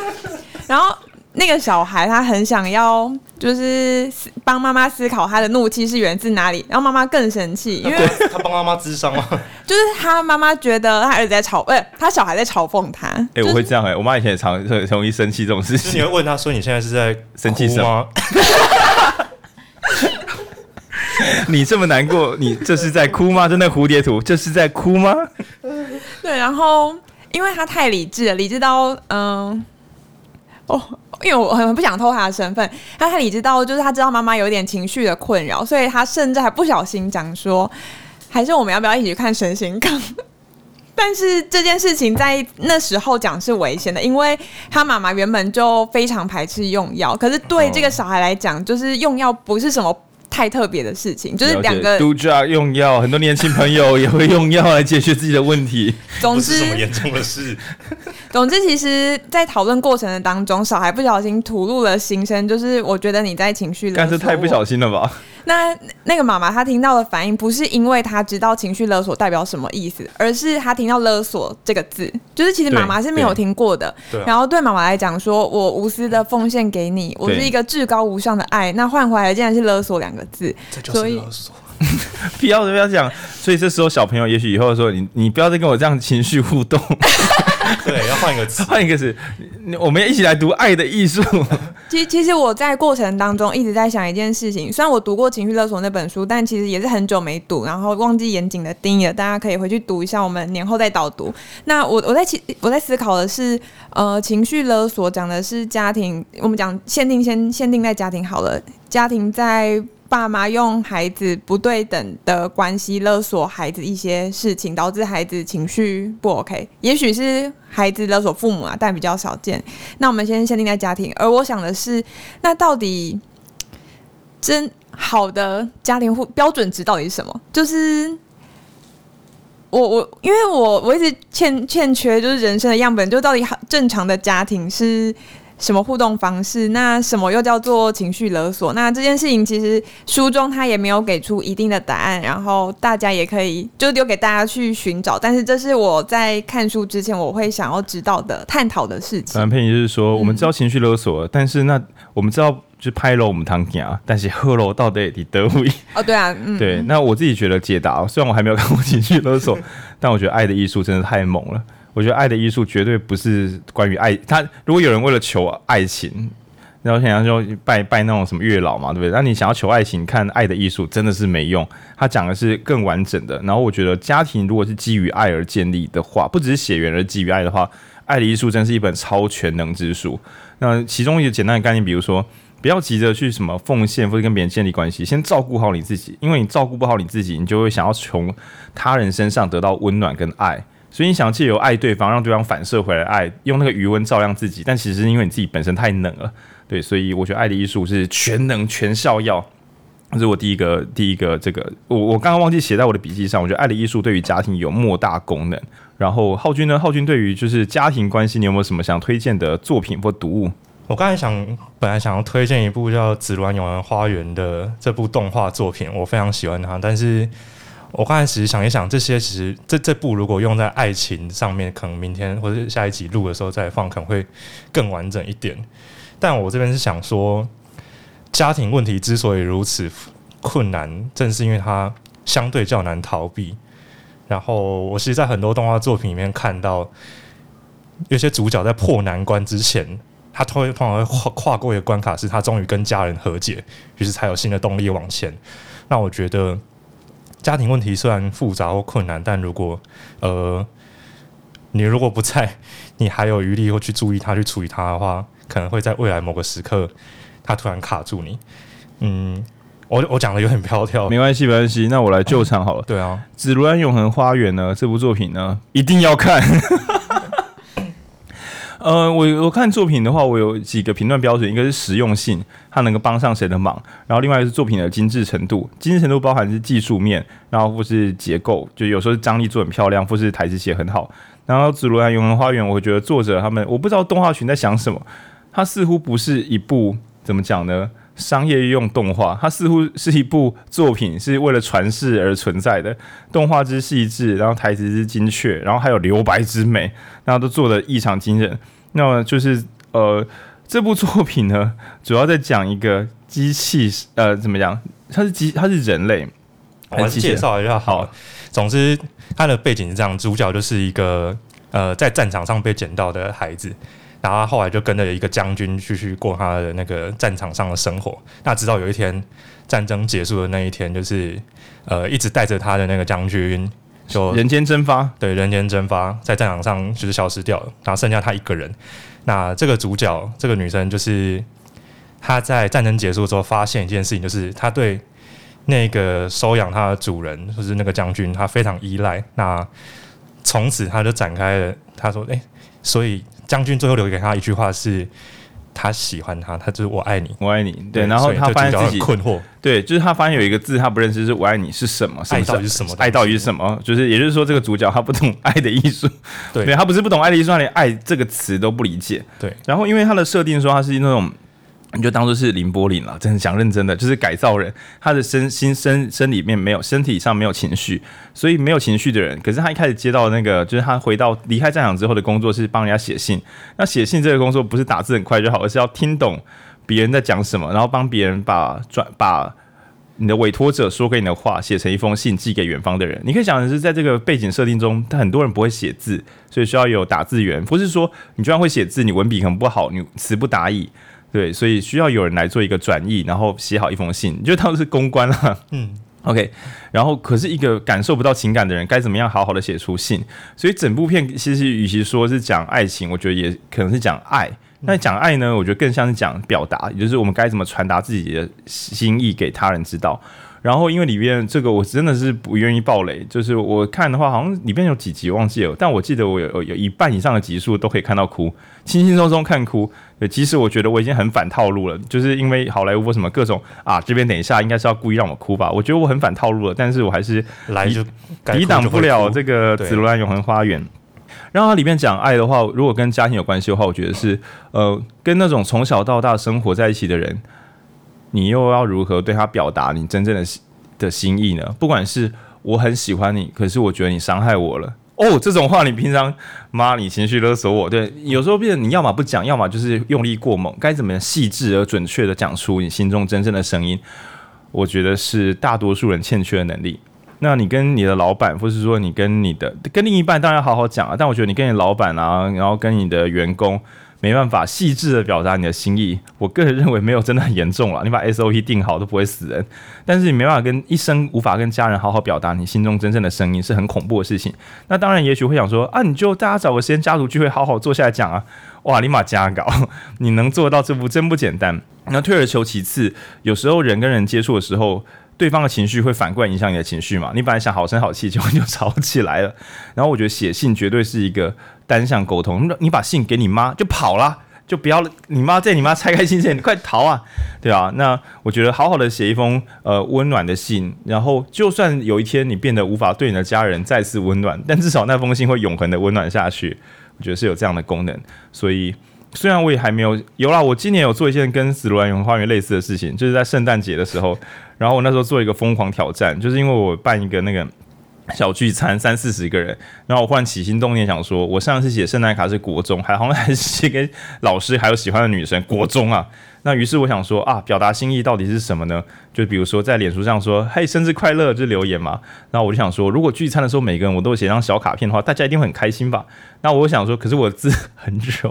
然后。那个小孩他很想要，就是帮妈妈思考他的怒气是源自哪里，然后妈妈更生气，因为他帮妈妈智商吗？就是他妈妈觉得他儿子在嘲，不是他小孩在嘲讽他。哎、欸，我会这样哎、欸，我妈以前也常很 容易生气这种事情。你会问他说：“你现在是在生气什么？” 你这么难过，你这是在哭吗？就那蝴蝶图，这是在哭吗？对，然后因为他太理智了，理智到嗯，哦。因为我很不想偷他的身份，他理智到就是他知道妈妈有点情绪的困扰，所以他甚至还不小心讲说，还是我们要不要一起去看神行？但是这件事情在那时候讲是危险的，因为他妈妈原本就非常排斥用药，可是对这个小孩来讲，就是用药不是什么。太特别的事情，就是两个都这样用药，很多年轻朋友也会用药来解决自己的问题。总之，什么严重的事？总之，其实，在讨论过程的当中，小孩不小心吐露了心声，就是我觉得你在情绪。但是太不小心了吧？那那个妈妈她听到的反应，不是因为她知道情绪勒索代表什么意思，而是她听到“勒索”这个字，就是其实妈妈是没有听过的。然后对妈妈来讲，说我无私的奉献给你，我是一个至高无上的爱，那换回来竟然是勒索两个字，所以。不要不要讲，所以这时候小朋友也许以后说你你不要再跟我这样情绪互动，对，要换一个词，换一个词，我们一起来读《爱的艺术》。其实其实我在过程当中一直在想一件事情，虽然我读过《情绪勒索》那本书，但其实也是很久没读，然后忘记严谨的定义了。大家可以回去读一下，我们年后再导读。那我我在其我在思考的是，呃，情绪勒索讲的是家庭，我们讲限定先限定在家庭好了，家庭在。爸妈用孩子不对等的关系勒索孩子一些事情，导致孩子情绪不 OK。也许是孩子勒索父母啊，但比较少见。那我们先限定在家庭。而我想的是，那到底真 好的家庭户标准值到底是什么？就是我我因为我我一直欠欠缺就是人生的样本，就到底正常的家庭是。什么互动方式？那什么又叫做情绪勒索？那这件事情其实书中他也没有给出一定的答案，然后大家也可以就丢给大家去寻找。但是这是我在看书之前我会想要知道的、探讨的事情。反正佩妮就是说，我们知道情绪勒索，嗯、但是那我们知道就拍了我们堂讲，但是喝了到底你得会 哦，对啊，嗯，对。那我自己觉得解答，虽然我还没有看过情绪勒索，但我觉得爱的艺术真的太猛了。我觉得爱的艺术绝对不是关于爱。他如果有人为了求爱情，然后想要就拜拜那种什么月老嘛，对不对？那你想要求爱情，看爱的艺术真的是没用。他讲的是更完整的。然后我觉得家庭如果是基于爱而建立的话，不只是血缘而基于爱的话，爱的艺术真是一本超全能之书。那其中一个简单的概念，比如说不要急着去什么奉献或者跟别人建立关系，先照顾好你自己，因为你照顾不好你自己，你就会想要从他人身上得到温暖跟爱。所以你想借由爱对方，让对方反射回来爱，用那个余温照亮自己，但其实是因为你自己本身太冷了，对，所以我觉得爱的艺术是全能全效药。这是我第一个第一个这个，我我刚刚忘记写在我的笔记上。我觉得爱的艺术对于家庭有莫大功能。然后浩君呢？浩君对于就是家庭关系，你有没有什么想推荐的作品或读物？我刚才想，本来想要推荐一部叫《紫罗兰永恒花园》的这部动画作品，我非常喜欢它。但是我刚才其实想一想，这些其实这这部如果用在爱情上面，可能明天或者下一集录的时候再放，可能会更完整一点。但我这边是想说。家庭问题之所以如此困难，正是因为它相对较难逃避。然后，我其实，在很多动画作品里面看到，有些主角在破难关之前，他通通常会跨跨过一个关卡，是他终于跟家人和解，于是才有新的动力往前。那我觉得，家庭问题虽然复杂或困难，但如果呃，你如果不在，你还有余力或去注意它、去处理它的话，可能会在未来某个时刻。他突然卡住你，嗯，我我讲的有点飘跳，没关系，没关系。那我来救场好了。对啊，《紫罗兰永恒花园》呢？这部作品呢，一定要看。呃，我我看作品的话，我有几个评论标准，一个是实用性，它能够帮上谁的忙；然后另外一个是作品的精致程度，精致程度包含是技术面，然后或是结构，就有时候是张力做很漂亮，或是台词写很好。然后《紫罗兰永恒花园》，我觉得作者他们，我不知道动画群在想什么，它似乎不是一部。怎么讲呢？商业用动画，它似乎是一部作品，是为了传世而存在的。动画之细致，然后台词之精确，然后还有留白之美，然后都做得异常惊人。那么就是呃，这部作品呢，主要在讲一个机器，呃，怎么讲？它是机，它是人类。我介绍一下。好，总之，它的背景是这样：主角就是一个呃，在战场上被捡到的孩子。然后后来就跟着一个将军继续过他的那个战场上的生活。那直到有一天战争结束的那一天，就是呃一直带着他的那个将军就人间蒸发，对，人间蒸发，在战场上就是消失掉了，然后剩下他一个人。那这个主角这个女生就是她在战争结束之后发现一件事情，就是她对那个收养她的主人就是那个将军，她非常依赖。那从此她就展开了，她说：“哎，所以。”将军最后留给他一句话是：他喜欢他，他就是我爱你，我爱你。对，然后他发现自己困惑，对，就是他发现有一个字他不认识，是我爱你是什么？爱到底是什么？爱到底是什么？就是也就是说，这个主角他不懂 爱的艺术，对，他不是不懂爱的艺术，他连爱这个词都不理解。对，然后因为他的设定说他是那种。你就当做是林柏林了，真的讲认真的，就是改造人，他的身心身身里面没有身体上没有情绪，所以没有情绪的人。可是他一开始接到那个，就是他回到离开战场之后的工作是帮人家写信。那写信这个工作不是打字很快就好，而是要听懂别人在讲什么，然后帮别人把转把你的委托者说给你的话写成一封信寄给远方的人。你可以想的是，在这个背景设定中，他很多人不会写字，所以需要有打字员。不是说你就算会写字，你文笔可能不好，你词不达意。对，所以需要有人来做一个转译，然后写好一封信，就当是公关了。嗯，OK。然后，可是一个感受不到情感的人，该怎么样好好的写出信？所以整部片其实与其说是讲爱情，我觉得也可能是讲爱。那讲爱呢，我觉得更像是讲表达，也就是我们该怎么传达自己的心意给他人知道。然后，因为里面这个我真的是不愿意爆雷，就是我看的话，好像里面有几集忘记了，但我记得我有有一半以上的集数都可以看到哭，轻轻松松看哭。对，其实我觉得我已经很反套路了，就是因为好莱坞为什么各种啊，这边等一下应该是要故意让我哭吧？我觉得我很反套路了，但是我还是来就抵挡不了这个《紫罗兰永恒花园》。然后它里面讲爱的话，如果跟家庭有关系的话，我觉得是呃，跟那种从小到大生活在一起的人。你又要如何对他表达你真正的的心意呢？不管是我很喜欢你，可是我觉得你伤害我了哦，这种话你平常妈你情绪勒索我，对，有时候变成你要么不讲，要么就是用力过猛，该怎么细致而准确的讲出你心中真正的声音？我觉得是大多数人欠缺的能力。那你跟你的老板，或是说你跟你的跟另一半，当然要好好讲啊。但我觉得你跟你老板啊，然后跟你的员工。没办法细致的表达你的心意。我个人认为没有真的很严重了，你把 SOP 定好都不会死人，但是你没办法跟一生无法跟家人好好表达你心中真正的声音，是很恐怖的事情。那当然，也许会想说啊，你就大家找个时间家族聚会，好好坐下来讲啊。哇，立马加搞，你能做到这步真不简单。那退而求其次，有时候人跟人接触的时候，对方的情绪会反过来影响你的情绪嘛。你本来想好声好气，结果就吵起来了。然后我觉得写信绝对是一个单向沟通。你把信给你妈就跑了，就不要你妈在你妈拆开信件，你快逃啊，对啊。那我觉得好好的写一封呃温暖的信，然后就算有一天你变得无法对你的家人再次温暖，但至少那封信会永恒的温暖下去。我觉得是有这样的功能，所以虽然我也还没有有啦，我今年有做一件跟紫罗兰永恒花园类似的事情，就是在圣诞节的时候，然后我那时候做一个疯狂挑战，就是因为我办一个那个小聚餐，三四十个人，然后我忽然起心动念想说，我上次写圣诞卡是国中，还好像还是写给老师还有喜欢的女生，国中啊。那于是我想说啊，表达心意到底是什么呢？就比如说在脸书上说“嘿，生日快乐”就留言嘛。那我就想说，如果聚餐的时候每个人我都写张小卡片的话，大家一定会很开心吧？那我想说，可是我字 很丑，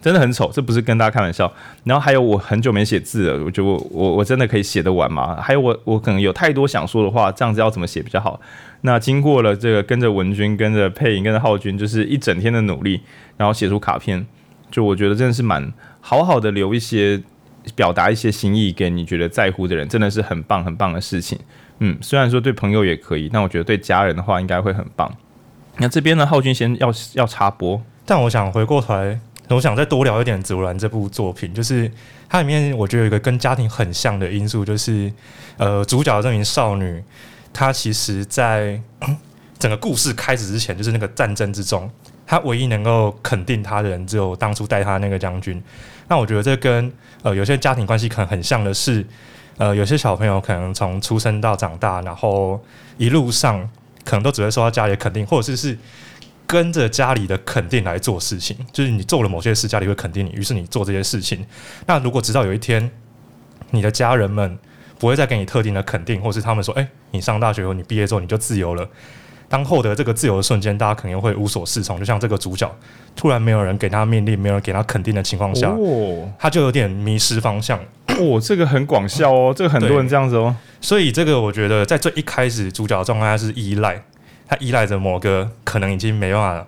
真的很丑，这不是跟大家开玩笑。然后还有我很久没写字了，我觉得我我真的可以写得完吗？还有我我可能有太多想说的话，这样子要怎么写比较好？那经过了这个跟着文君、跟着佩颖、跟着浩君，就是一整天的努力，然后写出卡片，就我觉得真的是蛮好好的留一些。表达一些心意给你觉得在乎的人，真的是很棒很棒的事情。嗯，虽然说对朋友也可以，但我觉得对家人的话应该会很棒。那这边呢，浩君先要要插播，但我想回过头来，我想再多聊一点《紫罗兰》这部作品，就是它里面我觉得有一个跟家庭很像的因素，就是呃，主角这名少女，她其实在整个故事开始之前，就是那个战争之中，她唯一能够肯定她的人，只有当初带她那个将军。那我觉得这跟呃有些家庭关系可能很像的是，呃有些小朋友可能从出生到长大，然后一路上可能都只会受到家里的肯定，或者是是跟着家里的肯定来做事情，就是你做了某些事，家里会肯定你，于是你做这些事情。那如果直到有一天，你的家人们不会再给你特定的肯定，或是他们说，哎，你上大学后，你毕业之后你就自由了。当获得这个自由的瞬间，大家肯定会无所适从。就像这个主角，突然没有人给他命令，没有人给他肯定的情况下，哦、他就有点迷失方向。哦，这个很广效哦，这个很多人这样子哦。所以这个我觉得，在最一开始，主角的状态他是依赖，他依赖着某个可能已经没办法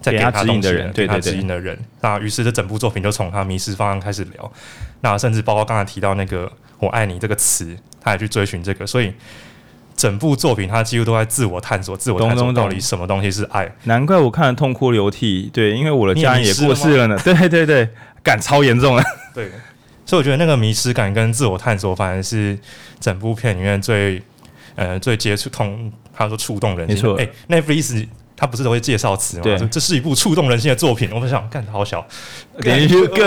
再给他指引的人，对他指引的人。那于是这整部作品就从他迷失方向开始聊。那甚至包括刚才提到那个“我爱你”这个词，他也去追寻这个。所以。整部作品，他几乎都在自我探索，自我探索到底什么东西是爱。难怪我看了痛哭流涕，对，因为我的家人也过世了呢。对对对，感超严重了。对，所以我觉得那个迷失感跟自我探索，反而是整部片里面最呃最接触通，他说触动人心。没错，哎、欸，那意思。他不是都会介绍词吗？对，这是一部触动人心的作品。我们想，干好小，等于就更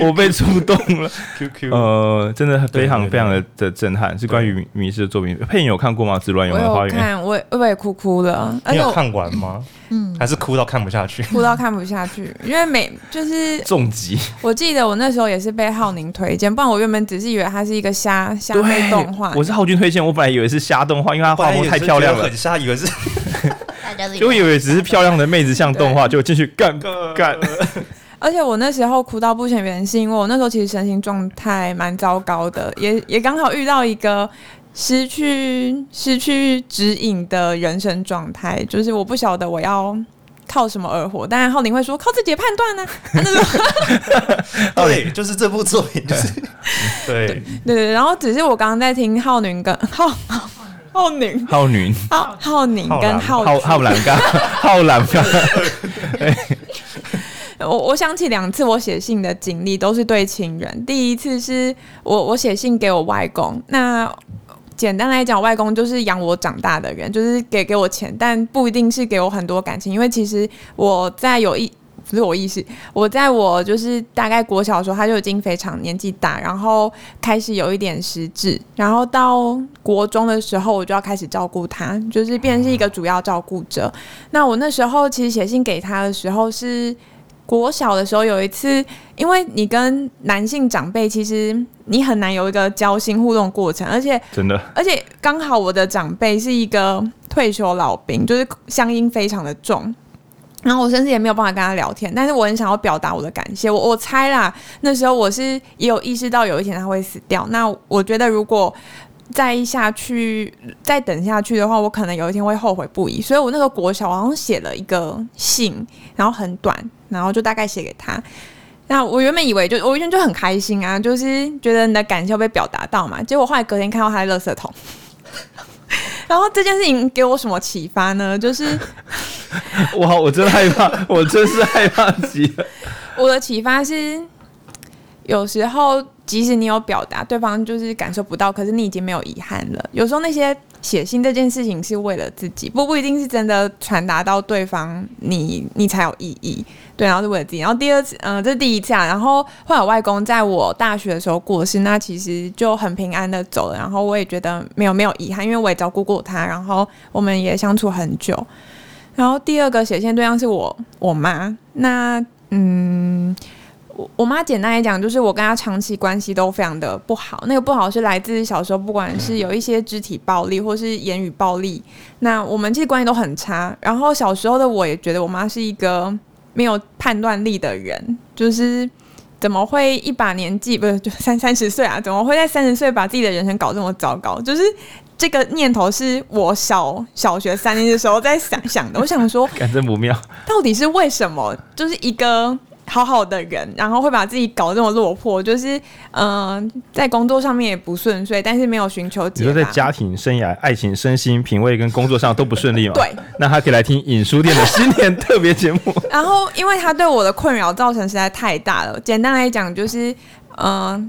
我被触动了。Q Q，呃，真的非常非常的的震撼，是关于迷失的作品。配音有看过吗？《紫罗兰永恒花园》？我看，我我也哭哭了。你有看完吗？嗯，还是哭到看不下去？哭到看不下去，因为每就是重疾。我记得我那时候也是被浩宁推荐，不然我原本只是以为它是一个瞎瞎妹动画。我是浩君推荐，我本来以为是瞎动画，因为它画风太漂亮了，很瞎，以为是。就以为只是漂亮的妹子像动画，就进去干干。而且我那时候哭到不行，原因是因为我那时候其实身心状态蛮糟糕的，也也刚好遇到一个失去失去指引的人生状态，就是我不晓得我要靠什么而活。当然浩林会说靠自己的判断呢，对，就是这部作品，就是对对对。然后只是我刚刚在听浩宁跟浩。浩宁，浩宁，浩浩宁跟浩浩浩兰刚，浩兰刚。我我想起两次我写信的经历都是对亲人。第一次是我我写信给我外公，那简单来讲，外公就是养我长大的人，就是给给我钱，但不一定是给我很多感情，因为其实我在有一。不是我意思，我在我就是大概国小的时候，他就已经非常年纪大，然后开始有一点失智，然后到国中的时候，我就要开始照顾他，就是变成是一个主要照顾者。那我那时候其实写信给他的时候是国小的时候，有一次，因为你跟男性长辈，其实你很难有一个交心互动过程，而且真的，而且刚好我的长辈是一个退休老兵，就是乡音非常的重。然后我甚至也没有办法跟他聊天，但是我很想要表达我的感谢。我我猜啦，那时候我是也有意识到有一天他会死掉。那我觉得如果再下去，再等下去的话，我可能有一天会后悔不已。所以我那个国小好像写了一个信，然后很短，然后就大概写给他。那我原本以为就我原本就很开心啊，就是觉得你的感谢被表达到嘛。结果后来隔天看到他的垃圾桶。然后这件事情给我什么启发呢？就是，哇，我真害怕，我真是害怕极了。我的启发是，有时候即使你有表达，对方就是感受不到，可是你已经没有遗憾了。有时候那些。写信这件事情是为了自己，不不一定是真的传达到对方，你你才有意义。对，然后是为了自己。然后第二次，嗯、这是第一次啊。然后后来我外公在我大学的时候过世，那其实就很平安的走了。然后我也觉得没有没有遗憾，因为我也照顾过他，然后我们也相处很久。然后第二个写信对象是我我妈，那嗯。我我妈简单来讲，就是我跟她长期关系都非常的不好。那个不好是来自小时候，不管是有一些肢体暴力，或是言语暴力，那我们其实关系都很差。然后小时候的我也觉得我妈是一个没有判断力的人，就是怎么会一把年纪不是就三三十岁啊？怎么会在三十岁把自己的人生搞这么糟糕？就是这个念头是我小小学三年级的时候在想想的。我想说，感觉不妙，到底是为什么？就是一个。好好的人，然后会把自己搞得这么落魄，就是嗯、呃，在工作上面也不顺遂，但是没有寻求解。你说在家庭生涯、爱情、身心、品味跟工作上都不顺利吗？对，那他可以来听影书店的新年特别节目。然后，因为他对我的困扰造成实在太大了。简单来讲，就是嗯、呃，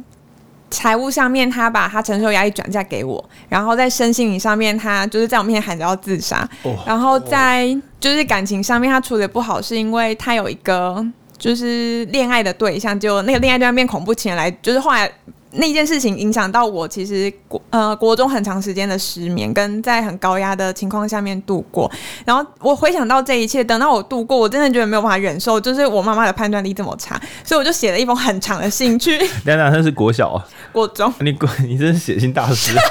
财务上面他把他承受压力转嫁给我，然后在身心灵上面，他就是在我面前喊着要自杀。哦、然后在就是感情上面，他处理不好，是因为他有一个。就是恋爱的对象，就那个恋爱对象变恐怖情人来，就是后来那件事情影响到我，其实国呃国中很长时间的失眠，跟在很高压的情况下面度过。然后我回想到这一切，等到我度过，我真的觉得没有办法忍受，就是我妈妈的判断力这么差，所以我就写了一封很长的信去。梁梁，那是国小啊？国中？你国你真是写信大师。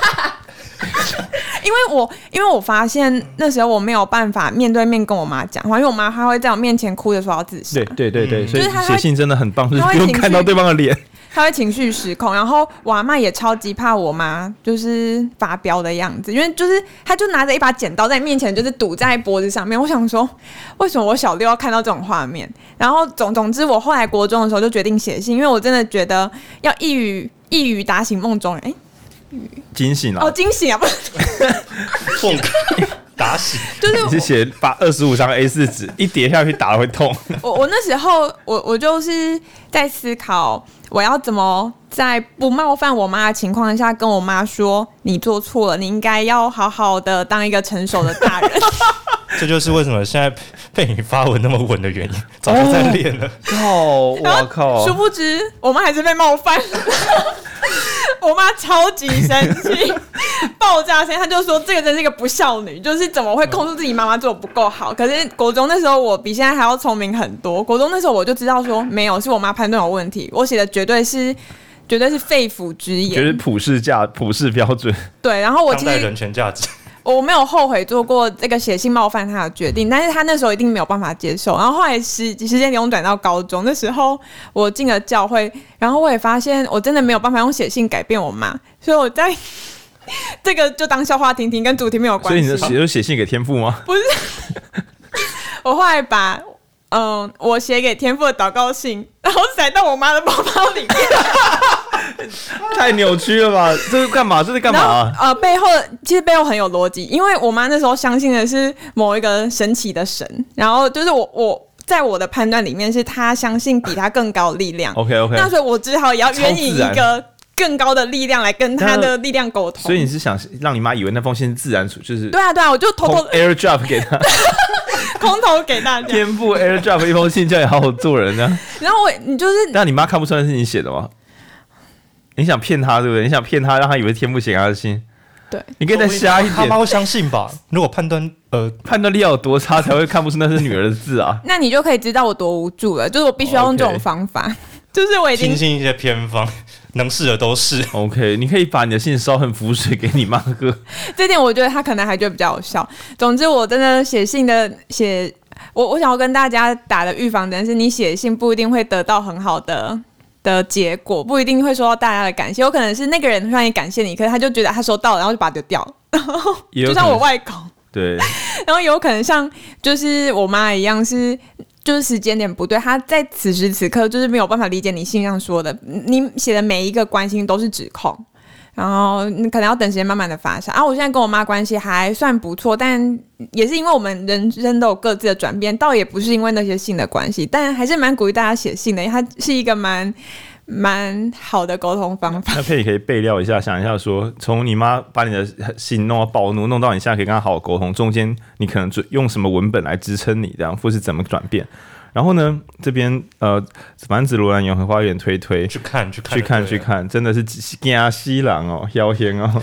因为我因为我发现那时候我没有办法面对面跟我妈讲话，因为我妈她会在我面前哭着说要自杀。对对对对，嗯、所以写信真的很棒，就是不用看到对方的脸，她会情绪失控。然后我阿妈也超级怕我妈就是发飙的样子，因为就是她就拿着一把剪刀在面前就是堵在脖子上面。我想说，为什么我小六要看到这种画面？然后总总之，我后来国中的时候就决定写信，因为我真的觉得要一语一语打醒梦中人。哎。惊醒了哦，惊醒啊！不是，打醒，就是你是写把二十五张 A 四纸一叠下去打了会痛。我我那时候我我就是在思考，我要怎么在不冒犯我妈的情况下跟我妈说，你做错了，你应该要好好的当一个成熟的大人。这就是为什么现在被你发文那么稳的原因，早就在练了。哦，我靠！殊不知我们还是被冒犯。我妈超级生气，爆炸声，她就说这个真是一个不孝女，就是怎么会控制自己妈妈做的不够好？可是国中那时候我比现在还要聪明很多，国中那时候我就知道说没有，是我妈判断有问题，我写的绝对是绝对是肺腑之言，绝对普世价普世标准。对，然后我其实人权价值。我没有后悔做过这个写信冒犯他的决定，但是他那时候一定没有办法接受。然后后来时时间流转到高中那时候，我进了教会，然后我也发现我真的没有办法用写信改变我妈，所以我在这个就当笑话听听，跟主题没有关系。所以你的写就写信给天父吗？不是，我后来把嗯我写给天父的祷告信，然后塞到我妈的包包里面。太扭曲了吧！这是干嘛？这是干嘛、啊？呃，背后其实背后很有逻辑，因为我妈那时候相信的是某一个神奇的神，然后就是我我在我的判断里面是她相信比她更高的力量。OK OK，那所以我只好也要援引一个更高的力量来跟她的力量沟通。所以你是想让你妈以为那封信是自然处，就是对啊对啊，我就偷偷 AirDrop 给他，空投给大家，天赋 AirDrop 一封信叫你好好做人呢、啊。然后我你就是，但你妈看不出来是你写的吗？你想骗他对不对？你想骗他，让他以为天父写他的心。对，你可以再瞎一点。他妈会相信吧？如果判断呃判断力要有多差，才会看不出那是女儿的字啊？那你就可以知道我多无助了。就是我必须要用这种方法，Okay. 就是我已经听信一些偏方，能试的都试。OK，你可以把你的信烧成符水给你妈喝。这点我觉得他可能还觉得比较有效。总之，我真的写信的写我我想要跟大家打的预防针是，你写信不一定会得到很好的的结果，不一定会收到大家的感谢。有可能是那个人突然也感谢你，可是他就觉得他收到了，然后就把它丢掉。然后就像我外公，对，然后有可能像就是我妈一样，是就是时间点不对，他在此时此刻就是没有办法理解你信上说的，你写的每一个关心都是指控。然后你可能要等时间慢慢的发酵啊！我现在跟我妈关系还算不错，但也是因为我们人生都有各自的转变，倒也不是因为那些信的关系，但还是蛮鼓励大家写信的，它是一个蛮蛮好的沟通方法。那佩可以备料一下，想一下说，从你妈把你的信弄到暴怒，弄到你现在可以跟她好好沟通，中间你可能用什么文本来支撑你，这样或是怎么转变？然后呢，这边呃，反正紫罗兰永恒花园推推去看去看去看去看，真的是惊西郎哦，妖仙哦。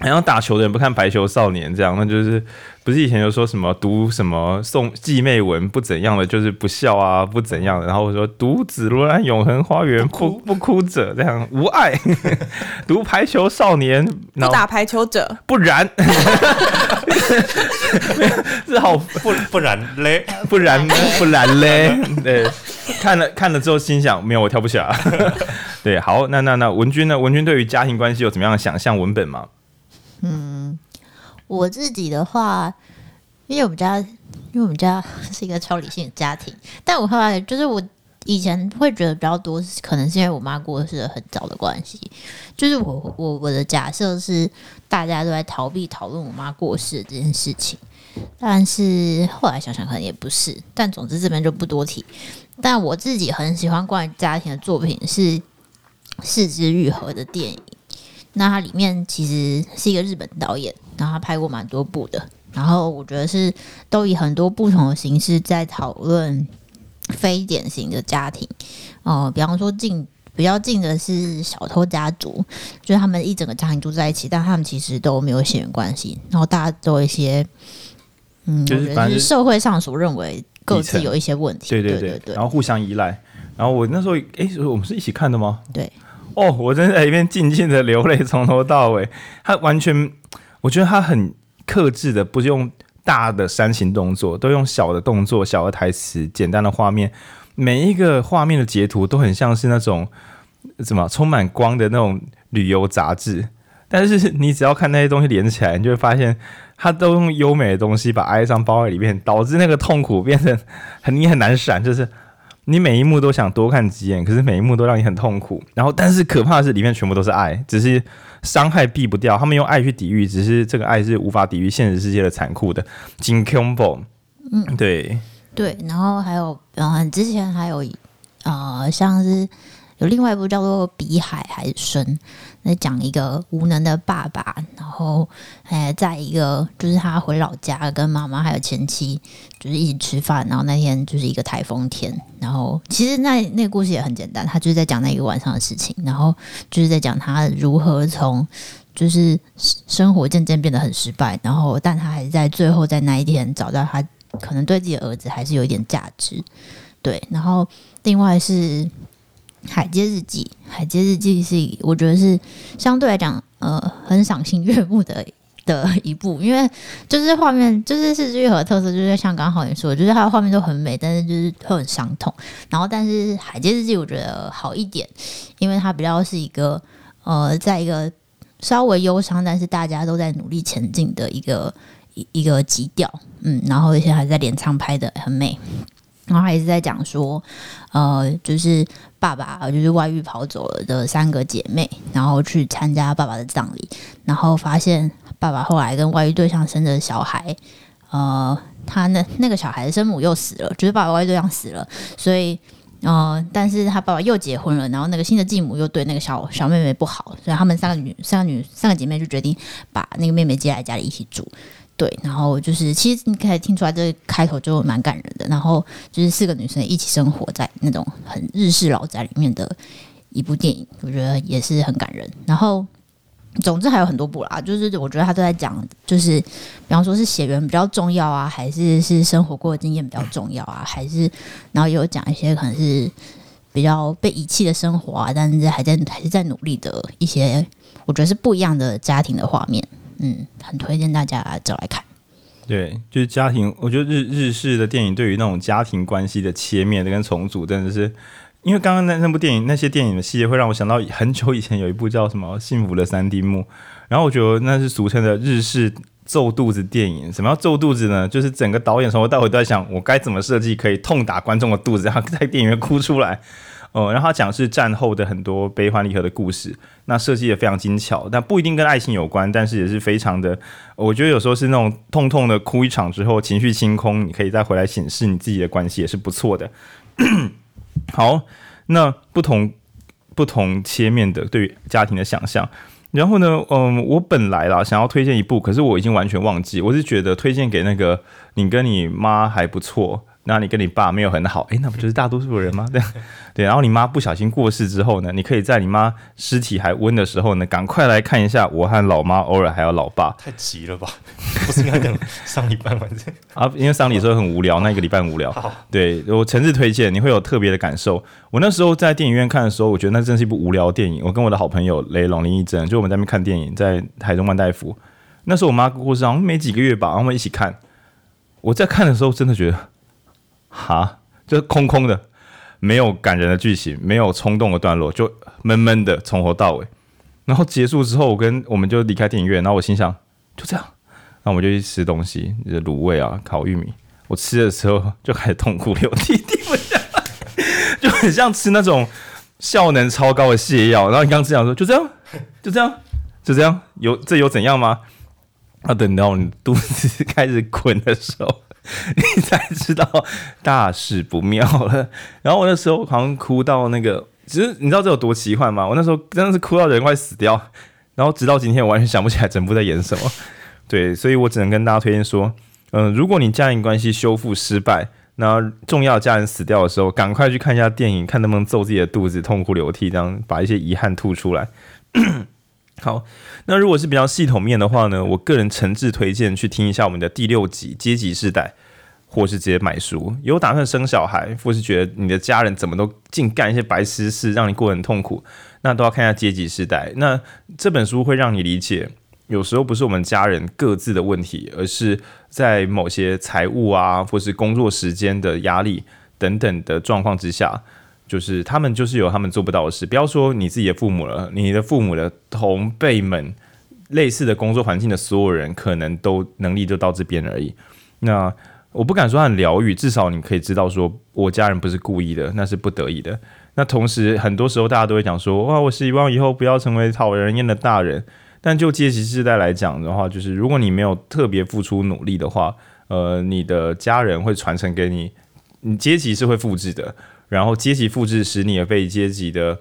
然后打球的人不看排球少年这样，那就是不是以前就说什么读什么宋继妹文不怎样的，就是不孝啊不怎样的。然后我说读紫罗兰永恒花园不哭不哭者这样无爱，读排球少年不打排球者不然。是好不 不然嘞，不然呢？不然嘞？对，看了看了之后心想，没有我跳不起来。对，好，那那那文君呢？文君对于家庭关系有怎么样的想象文本吗？嗯，我自己的话，因为我们家，因为我们家是一个超理性的家庭，但我后来就是我以前会觉得比较多，可能是因为我妈过世的很早的关系，就是我我我的假设是大家都在逃避讨论我妈过世这件事情。但是后来想想，可能也不是。但总之这边就不多提。但我自己很喜欢关于家庭的作品是《四肢愈合》的电影。那它里面其实是一个日本导演，然后他拍过蛮多部的。然后我觉得是都以很多不同的形式在讨论非典型的家庭。哦、比方说近比较近的是小偷家族，就是他们一整个家庭住在一起，但他们其实都没有血缘关系。然后大家都有一些。嗯，就是反正社会上所认为各自有一些问题，对对对对，对，然后互相依赖。然后我那时候，哎，我们是一起看的吗？对。哦，我真的在一边静静的流泪，从头到尾。他完全，我觉得他很克制的，不是用大的煽情动作，都用小的动作、小的台词、简单的画面。每一个画面的截图都很像是那种什么充满光的那种旅游杂志。但是你只要看那些东西连起来，你就会发现。他都用优美的东西把哀伤包在里面，导致那个痛苦变成很你很难闪，就是你每一幕都想多看几眼，可是每一幕都让你很痛苦。然后，但是可怕的是里面全部都是爱，只是伤害避不掉。他们用爱去抵御，只是这个爱是无法抵御现实世界的残酷的。金 combo，嗯，对对。然后还有，嗯，之前还有呃，像是有另外一部叫做《比海还深》。在讲一个无能的爸爸，然后哎，在一个就是他回老家跟妈妈还有前妻就是一起吃饭，然后那天就是一个台风天，然后其实那那个故事也很简单，他就是在讲那一个晚上的事情，然后就是在讲他如何从就是生活渐渐变得很失败，然后但他还在最后在那一天找到他可能对自己的儿子还是有一点价值，对，然后另外是。海街日记，海街日记是我觉得是相对来讲，呃，很赏心悦目的的一部，因为就是画面，就是是枝裕和特色，就是像刚好你说，就是它的画面都很美，但是就是会很伤痛。然后，但是海街日记我觉得好一点，因为它比较是一个呃，在一个稍微忧伤，但是大家都在努力前进的一个一一个基调，嗯，然后而且还在连唱拍的很美。然后还是在讲说，呃，就是爸爸就是外遇跑走了的三个姐妹，然后去参加爸爸的葬礼，然后发现爸爸后来跟外遇对象生的小孩，呃，他那那个小孩的生母又死了，就是爸爸外遇对象死了，所以，呃，但是他爸爸又结婚了，然后那个新的继母又对那个小小妹妹不好，所以他们三个女三个女三个姐妹就决定把那个妹妹接来家里一起住。对，然后就是，其实你可以听出来，这开头就蛮感人的。然后就是四个女生一起生活在那种很日式老宅里面的一部电影，我觉得也是很感人。然后，总之还有很多部啦，就是我觉得他都在讲，就是比方说是血缘比较重要啊，还是是生活过的经验比较重要啊，还是然后也有讲一些可能是比较被遗弃的生活啊，但是还在还是在努力的一些，我觉得是不一样的家庭的画面。嗯，很推荐大家找来看。对，就是家庭。我觉得日日式的电影对于那种家庭关系的切面跟重组，真的是，因为刚刚那那部电影那些电影的细节会让我想到很久以前有一部叫什么《幸福的三丁目》，然后我觉得那是俗称的日式揍肚子电影。什么叫揍肚子呢？就是整个导演从头到尾都在想，我该怎么设计可以痛打观众的肚子，然后在电影院哭出来。哦，然后他讲是战后的很多悲欢离合的故事，那设计也非常精巧，但不一定跟爱情有关，但是也是非常的，我觉得有时候是那种痛痛的哭一场之后，情绪清空，你可以再回来审视你自己的关系，也是不错的。好，那不同不同切面的对于家庭的想象，然后呢，嗯，我本来啦想要推荐一部，可是我已经完全忘记，我是觉得推荐给那个你跟你妈还不错。那你跟你爸没有很好，诶，那不就是大多数人吗？对，对。然后你妈不小心过世之后呢，你可以在你妈尸体还温的时候呢，赶快来看一下我和老妈，偶尔还有老爸。太急了吧？不是应该等上礼拜完成 啊？因为上礼拜很无聊，那一个礼拜很无聊。好，对，我诚挚推荐，你会有特别的感受。我那时候在电影院看的时候，我觉得那真是一部无聊电影。我跟我的好朋友雷龙林一珍，就我们在那边看电影，在台中万代福。那时候我妈过世好像没几个月吧，然后我们一起看。我在看的时候，真的觉得。哈，就是空空的，没有感人的剧情，没有冲动的段落，就闷闷的从头到尾。然后结束之后，我跟我们就离开电影院。然后我心想，就这样，那我们就去吃东西，就是卤味啊，烤玉米。我吃的时候就开始痛哭流涕，停不下来，就很像吃那种效能超高的泻药。然后你刚刚这样。说，就这样，就这样，就这样，有这有怎样。吗？啊，等到你肚子开始滚的时候。你才知道大事不妙了。然后我那时候好像哭到那个，其实你知道这有多奇幻吗？我那时候真的是哭到人快死掉。然后直到今天，我完全想不起来整部在演什么。对，所以我只能跟大家推荐说，嗯、如果你家庭关系修复失败，那重要家人死掉的时候，赶快去看一下电影，看能不能揍自己的肚子，痛哭流涕，这样把一些遗憾吐出来。好，那如果是比较系统面的话呢，我个人诚挚推荐去听一下我们的第六集《阶级世代》，或是直接买书。有打算生小孩，或是觉得你的家人怎么都净干一些白痴事，让你过得很痛苦，那都要看一下《阶级世代》。那这本书会让你理解，有时候不是我们家人各自的问题，而是在某些财务啊，或是工作时间的压力等等的状况之下。就是他们就是有他们做不到的事，不要说你自己的父母了，你的父母的同辈们，类似的工作环境的所有人，可能都能力就到这边而已。那我不敢说很疗愈，至少你可以知道说，我家人不是故意的，那是不得已的。那同时，很多时候大家都会讲说，哇，我希望以后不要成为讨人厌的大人。但就阶级世代来讲的话，就是如果你没有特别付出努力的话，呃，你的家人会传承给你，你阶级是会复制的。然后阶级复制使你也被阶级的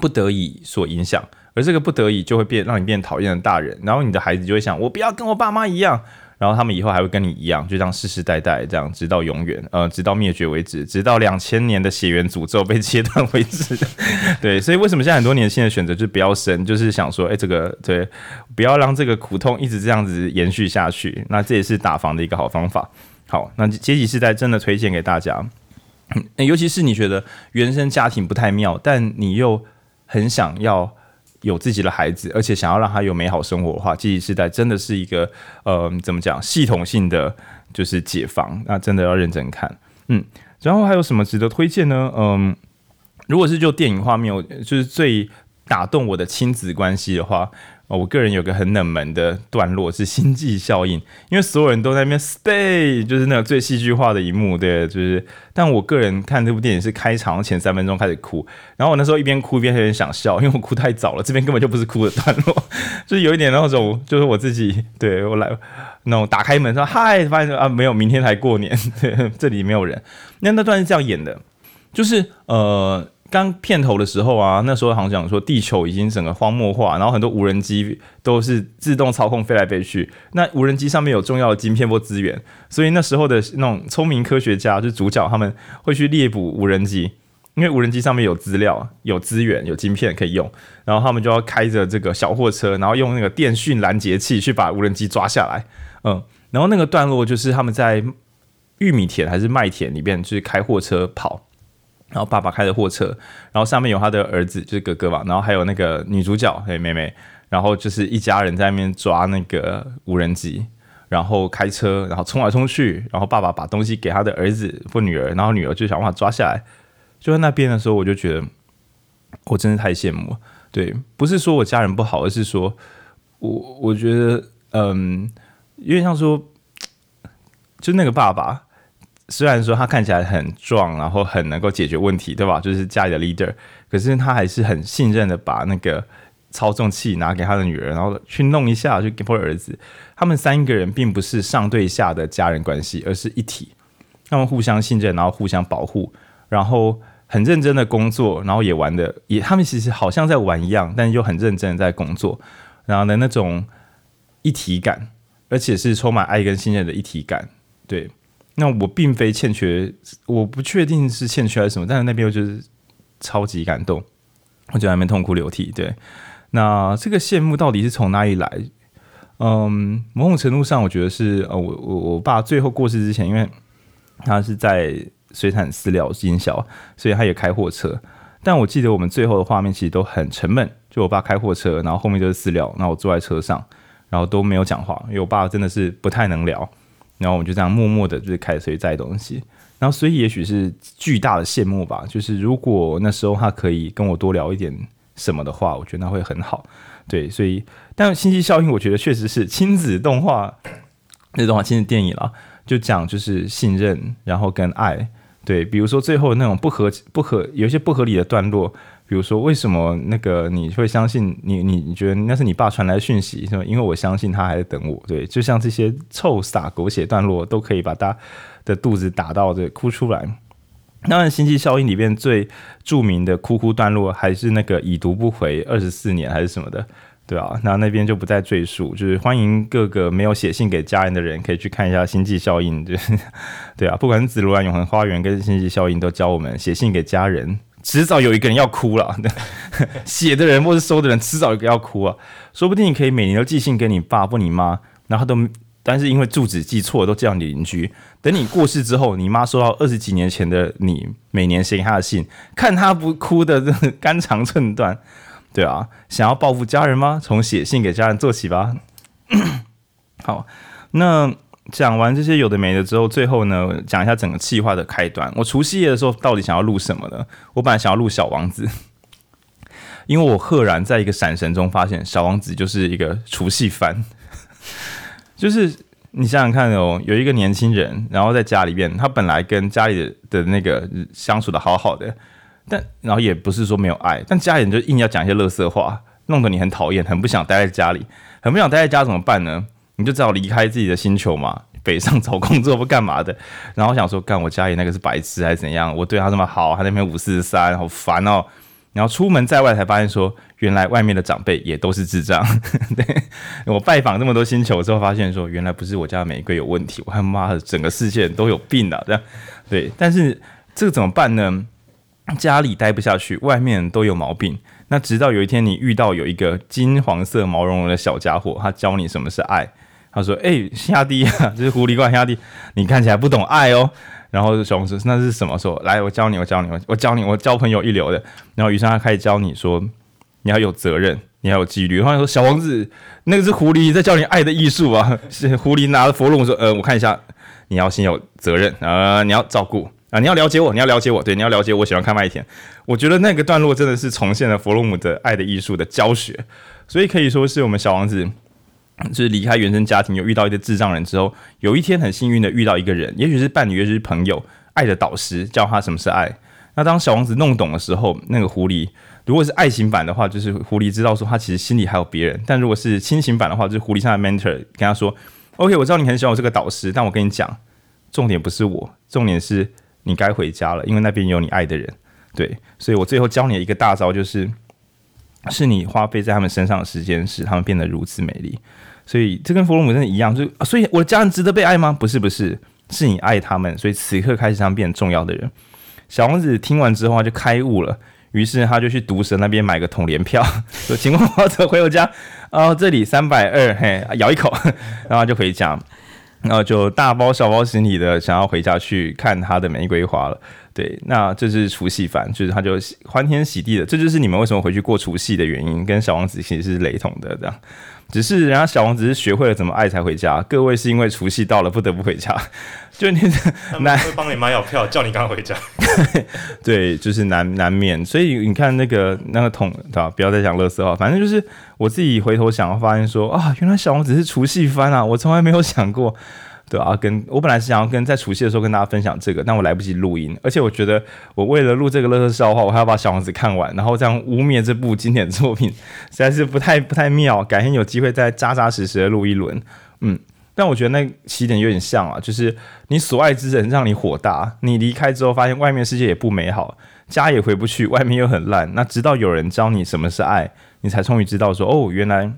不得已所影响，而这个不得已就会变让你变讨厌的大人，然后你的孩子就会想，我不要跟我爸妈一样，然后他们以后还会跟你一样，就这样世世代代这样直到永远，呃，直到灭绝为止，直到两千年的血缘诅咒被切断为止。对，所以为什么现在很多年轻人选择就是不要生，就是想说，哎，这个对，不要让这个苦痛一直这样子延续下去，那这也是打防的一个好方法。好，那阶级世代真的推荐给大家。尤其是你觉得原生家庭不太妙，但你又很想要有自己的孩子，而且想要让他有美好生活的话，记忆世代真的是一个呃，怎么讲，系统性的就是解放，那真的要认真看。嗯，然后还有什么值得推荐呢？嗯，如果是就电影画面，就是最打动我的亲子关系的话。哦，我个人有个很冷门的段落是星际效应，因为所有人都在那边 stay，就是那个最戏剧化的一幕，对，就是。但我个人看这部电影是开场前三分钟开始哭，然后我那时候一边哭一边有点想笑，因为我哭太早了，这边根本就不是哭的段落，就是有一点那种，就是我自己对我来那种打开门说嗨，发现啊没有，明天才过年，对，这里没有人。那那段是这样演的，就是呃。刚片头的时候啊，那时候好像讲说地球已经整个荒漠化，然后很多无人机都是自动操控飞来飞去。那无人机上面有重要的晶片或资源，所以那时候的那种聪明科学家，就是主角，他们会去猎捕无人机，因为无人机上面有资料、有资源、有晶片可以用，然后他们就要开着这个小货车，然后用那个电讯拦截器去把无人机抓下来。嗯，然后那个段落就是他们在玉米田还是麦田里边，去开货车跑。然后爸爸开着货车，然后上面有他的儿子，就是哥哥吧，然后还有那个女主角，嘿妹妹，然后就是一家人在那边抓那个无人机，然后开车，然后冲来冲去，然后爸爸把东西给他的儿子或女儿，然后女儿就想办法抓下来。就在那边的时候，我就觉得我真的太羡慕。对，不是说我家人不好，而是说我我觉得，嗯，有点像说，就那个爸爸，虽然说他看起来很壮，然后很能够解决问题，对吧？就是家里的 leader，可是他还是很信任的把那个。操纵器拿给他的女儿，然后去弄一下，就给我儿子。他们三个人并不是上对下的家人关系，而是一体。他们互相信任，然后互相保护，然后很认真的工作，然后也玩的也，他们其实好像在玩一样，但又很认真的在工作。然后的那种一体感，而且是充满爱跟信任的一体感。对，那我并非欠缺，我不确定是欠缺还是什么，但是那边我就是超级感动，我就在那边痛哭流涕。对。那这个羡慕到底是从哪里来？嗯，某种程度上，我觉得是呃，我我我爸最后过世之前，因为他是在水产饲料经销，所以他也开货车。但我记得我们最后的画面其实都很沉闷，就我爸开货车，然后后面就是饲料，然后我坐在车上，然后都没有讲话，因为我爸真的是不太能聊。然后我就这样默默的，就是开始载东西。然后所以也许是巨大的羡慕吧，就是如果那时候他可以跟我多聊一点。什么的话，我觉得那会很好，对，所以，但星际效应，我觉得确实是亲子动画，那动画亲子电影了，就讲就是信任，然后跟爱，对，比如说最后那种不合不合，有一些不合理的段落，比如说为什么那个你会相信你你你觉得那是你爸传来的讯息，是吧？因为我相信他还在等我，对，就像这些臭洒狗血段落，都可以把他的肚子打到这哭出来。当然，《星际效应》里边最著名的哭哭段落还是那个已读不回二十四年还是什么的，对啊，那那边就不再赘述，就是欢迎各个没有写信给家人的人可以去看一下《星际效应》，就是 对啊，不管是《紫罗兰永恒花园》跟《星际效应》，都教我们写信给家人，迟早有一个人要哭了，写的人或是收的人，迟早一个要哭啊，说不定你可以每年都寄信给你爸或你妈，然后都。但是因为住址记错，都叫你邻居。等你过世之后，你妈收到二十几年前的你每年写给她的信，看她不哭的肝肠寸断，对啊，想要报复家人吗？从写信给家人做起吧。好，那讲完这些有的没的之后，最后呢，讲一下整个计划的开端。我除夕夜的时候到底想要录什么呢？我本来想要录小王子，因为我赫然在一个闪神中发现小王子就是一个除夕番。就是你想想看哦，有一个年轻人，然后在家里边，他本来跟家里的的那个相处的好好的，但然后也不是说没有爱，但家里人就硬要讲一些垃圾话，弄得你很讨厌，很不想待在家里，很不想待在家怎么办呢？你就只好离开自己的星球嘛，北上找工作不干嘛的，然后想说干我家里那个是白痴还是怎样？我对他这么好，他那边五四三，好烦哦。然后出门在外才发现说，原来外面的长辈也都是智障。对，我拜访这么多星球之后，发现说原来不是我家的玫瑰有问题，我他妈的整个世界都有病了。这样，对，但是这个怎么办呢？家里待不下去，外面都有毛病。那直到有一天你遇到有一个金黄色毛茸茸的小家伙，他教你什么是爱。他说：“哎、欸，夏弟啊，这是狐狸怪夏弟，你看起来不懂爱哦。”然后小王子那是什么说？来，我教你，我教你，我教你，我交朋友一流的。然后于是他开始教你说，你要有责任，你要有纪律。然后说小王子，那个是狐狸在教你爱的艺术啊。是 狐狸拿着佛罗姆说，呃，我看一下，你要先有责任啊、呃，你要照顾啊、你要了解我，你要了解我，对，你要了解我喜欢看麦田。我觉得那个段落真的是重现了佛罗姆的爱的艺术的教学，所以可以说是我们小王子。就是离开原生家庭，有遇到一个智障人之后，有一天很幸运的遇到一个人，也许是伴侣，也许是朋友，爱的导师教他什么是爱。那当小王子弄懂的时候，那个狐狸，如果是爱情版的话，就是狐狸知道说他其实心里还有别人；但如果是亲情版的话，就是狐狸上的 mentor 跟他说：“OK，我知道你很喜欢我这个导师，但我跟你讲，重点不是我，重点是你该回家了，因为那边有你爱的人。”对，所以我最后教你的一个大招就是。是你花费在他们身上的时间，使他们变得如此美丽。所以这跟弗洛姆真的一样，就所以我的家人值得被爱吗？不是，不是，是你爱他们，所以此刻开始他们变重要的人。小王子听完之后他就开悟了，于是他就去毒蛇那边买个统联票，说：“请问我怎么回我家？哦，这里三百二，嘿，咬一口，然后就回家。”然后就大包小包行李的想要回家去看他的玫瑰花了。对，那这是除夕番，就是他就欢天喜地的，这就是你们为什么回去过除夕的原因，跟小王子其实是雷同的这样。只是人家小王子是学会了怎么爱才回家，各位是因为除夕到了不得不回家。就你难会帮你买好票，叫你赶快回家。对，就是难难免。所以你看那个那个桶，对吧？不要再讲乐色话。反正就是我自己回头想，发现说啊，原来小王子是除夕翻啊，我从来没有想过。对啊，跟我本来是想要跟在除夕的时候跟大家分享这个，但我来不及录音，而且我觉得我为了录这个乐色笑话，我还要把小王子看完，然后这样污蔑这部经典作品，实在是不太不太妙。改天有机会再扎扎实实的录一轮，嗯。但我觉得那起点有点像啊，就是你所爱之人让你火大，你离开之后发现外面世界也不美好，家也回不去，外面又很烂。那直到有人教你什么是爱，你才终于知道说，哦，原来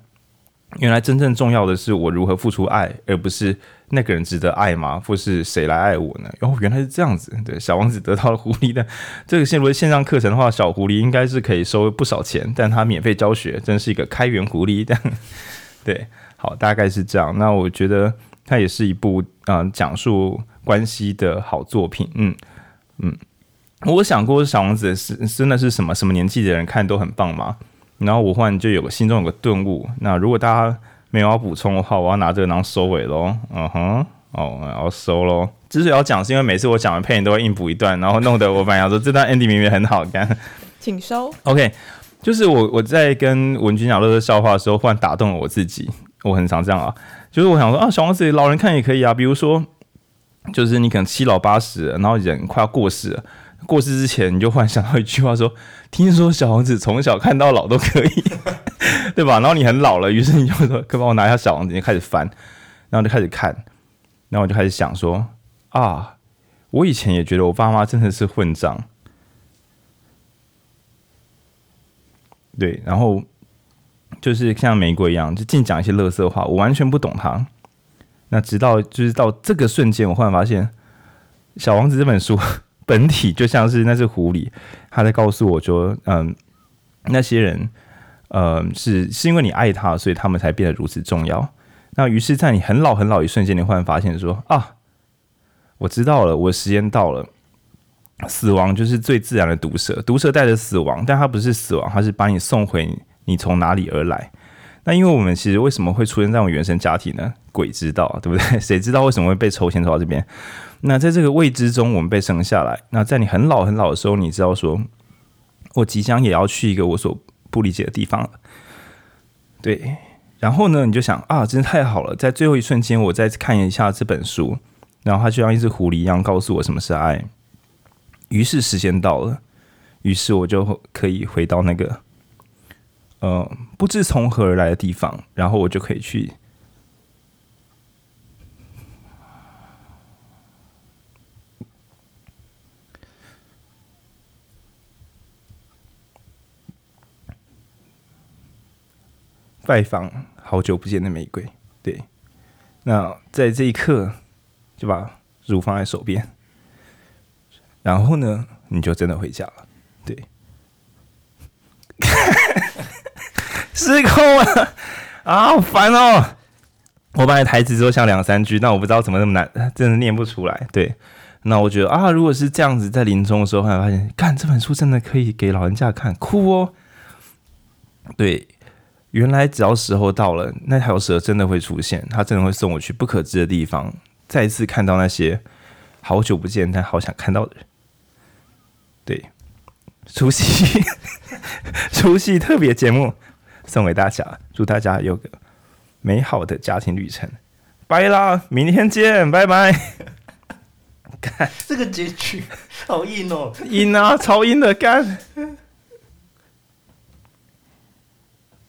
原来真正重要的是我如何付出爱，而不是那个人值得爱吗？或是谁来爱我呢？哦，原来是这样子。对，小王子得到了狐狸的这个线，如果线上课程的话，小狐狸应该是可以收不少钱，但他免费教学，真是一个开源狐狸。但 对。好，大概是这样。那我觉得它也是一部啊、呃、讲述关系的好作品。嗯嗯，我想过小王子是真的是什么什么年纪的人看都很棒吗？然后我忽然就有个心中有个顿悟。那如果大家没有要补充的话，我要拿这个当收尾喽。嗯哼，哦，要收喽。之所以要讲，是因为每次我讲完配音都会硬补一段，然后弄得我本来想说 这段 ending 明明很好看。请收。OK，就是我我在跟文君讲乐的笑话的时候，忽然打动了我自己。我很常这样啊，就是我想说啊，小王子老人看也可以啊。比如说，就是你可能七老八十，然后人快要过世了，过世之前你就忽然想到一句话说：“听说小王子从小看到老都可以，对吧？”然后你很老了，于是你就说：“可帮我拿一下小王子？”你就开始翻，然后就开始看，然后我就开始想说：“啊，我以前也觉得我爸妈真的是混账。”对，然后。就是像玫瑰一样，就净讲一些乐色话，我完全不懂他。那直到就是到这个瞬间，我忽然发现，《小王子》这本书本体就像是那只狐狸，他在告诉我说：“嗯，那些人，嗯，是是因为你爱他，所以他们才变得如此重要。”那于是，在你很老很老一瞬间，你忽然发现说：“啊，我知道了，我时间到了。死亡就是最自然的毒蛇，毒蛇带着死亡，但它不是死亡，它是把你送回。”你从哪里而来？那因为我们其实为什么会出现这种原生家庭呢？鬼知道，对不对？谁知道为什么会被抽签抽到这边？那在这个未知中，我们被生下来。那在你很老很老的时候，你知道说，我即将也要去一个我所不理解的地方。对，然后呢，你就想啊，真是太好了，在最后一瞬间，我再看一下这本书，然后它就像一只狐狸一样告诉我什么是爱。于是时间到了，于是我就可以回到那个。呃，不知从何而来的地方，然后我就可以去拜访好久不见的玫瑰。对，那在这一刻，就把书放在手边，然后呢，你就真的回家了。对。失控了啊！好烦哦！我本来台词都想两三句，但我不知道怎么那么难，真的念不出来。对，那我觉得啊，如果是这样子，在临终的时候，会发现，看这本书真的可以给老人家看，哭哦。对，原来只要时候到了，那条蛇真的会出现，它真的会送我去不可知的地方，再一次看到那些好久不见但好想看到的人。对，除夕，除夕特别节目。送给大家，祝大家有个美好的家庭旅程，拜啦，明天见，拜拜。看这个结局好硬哦，硬啊，超硬的干。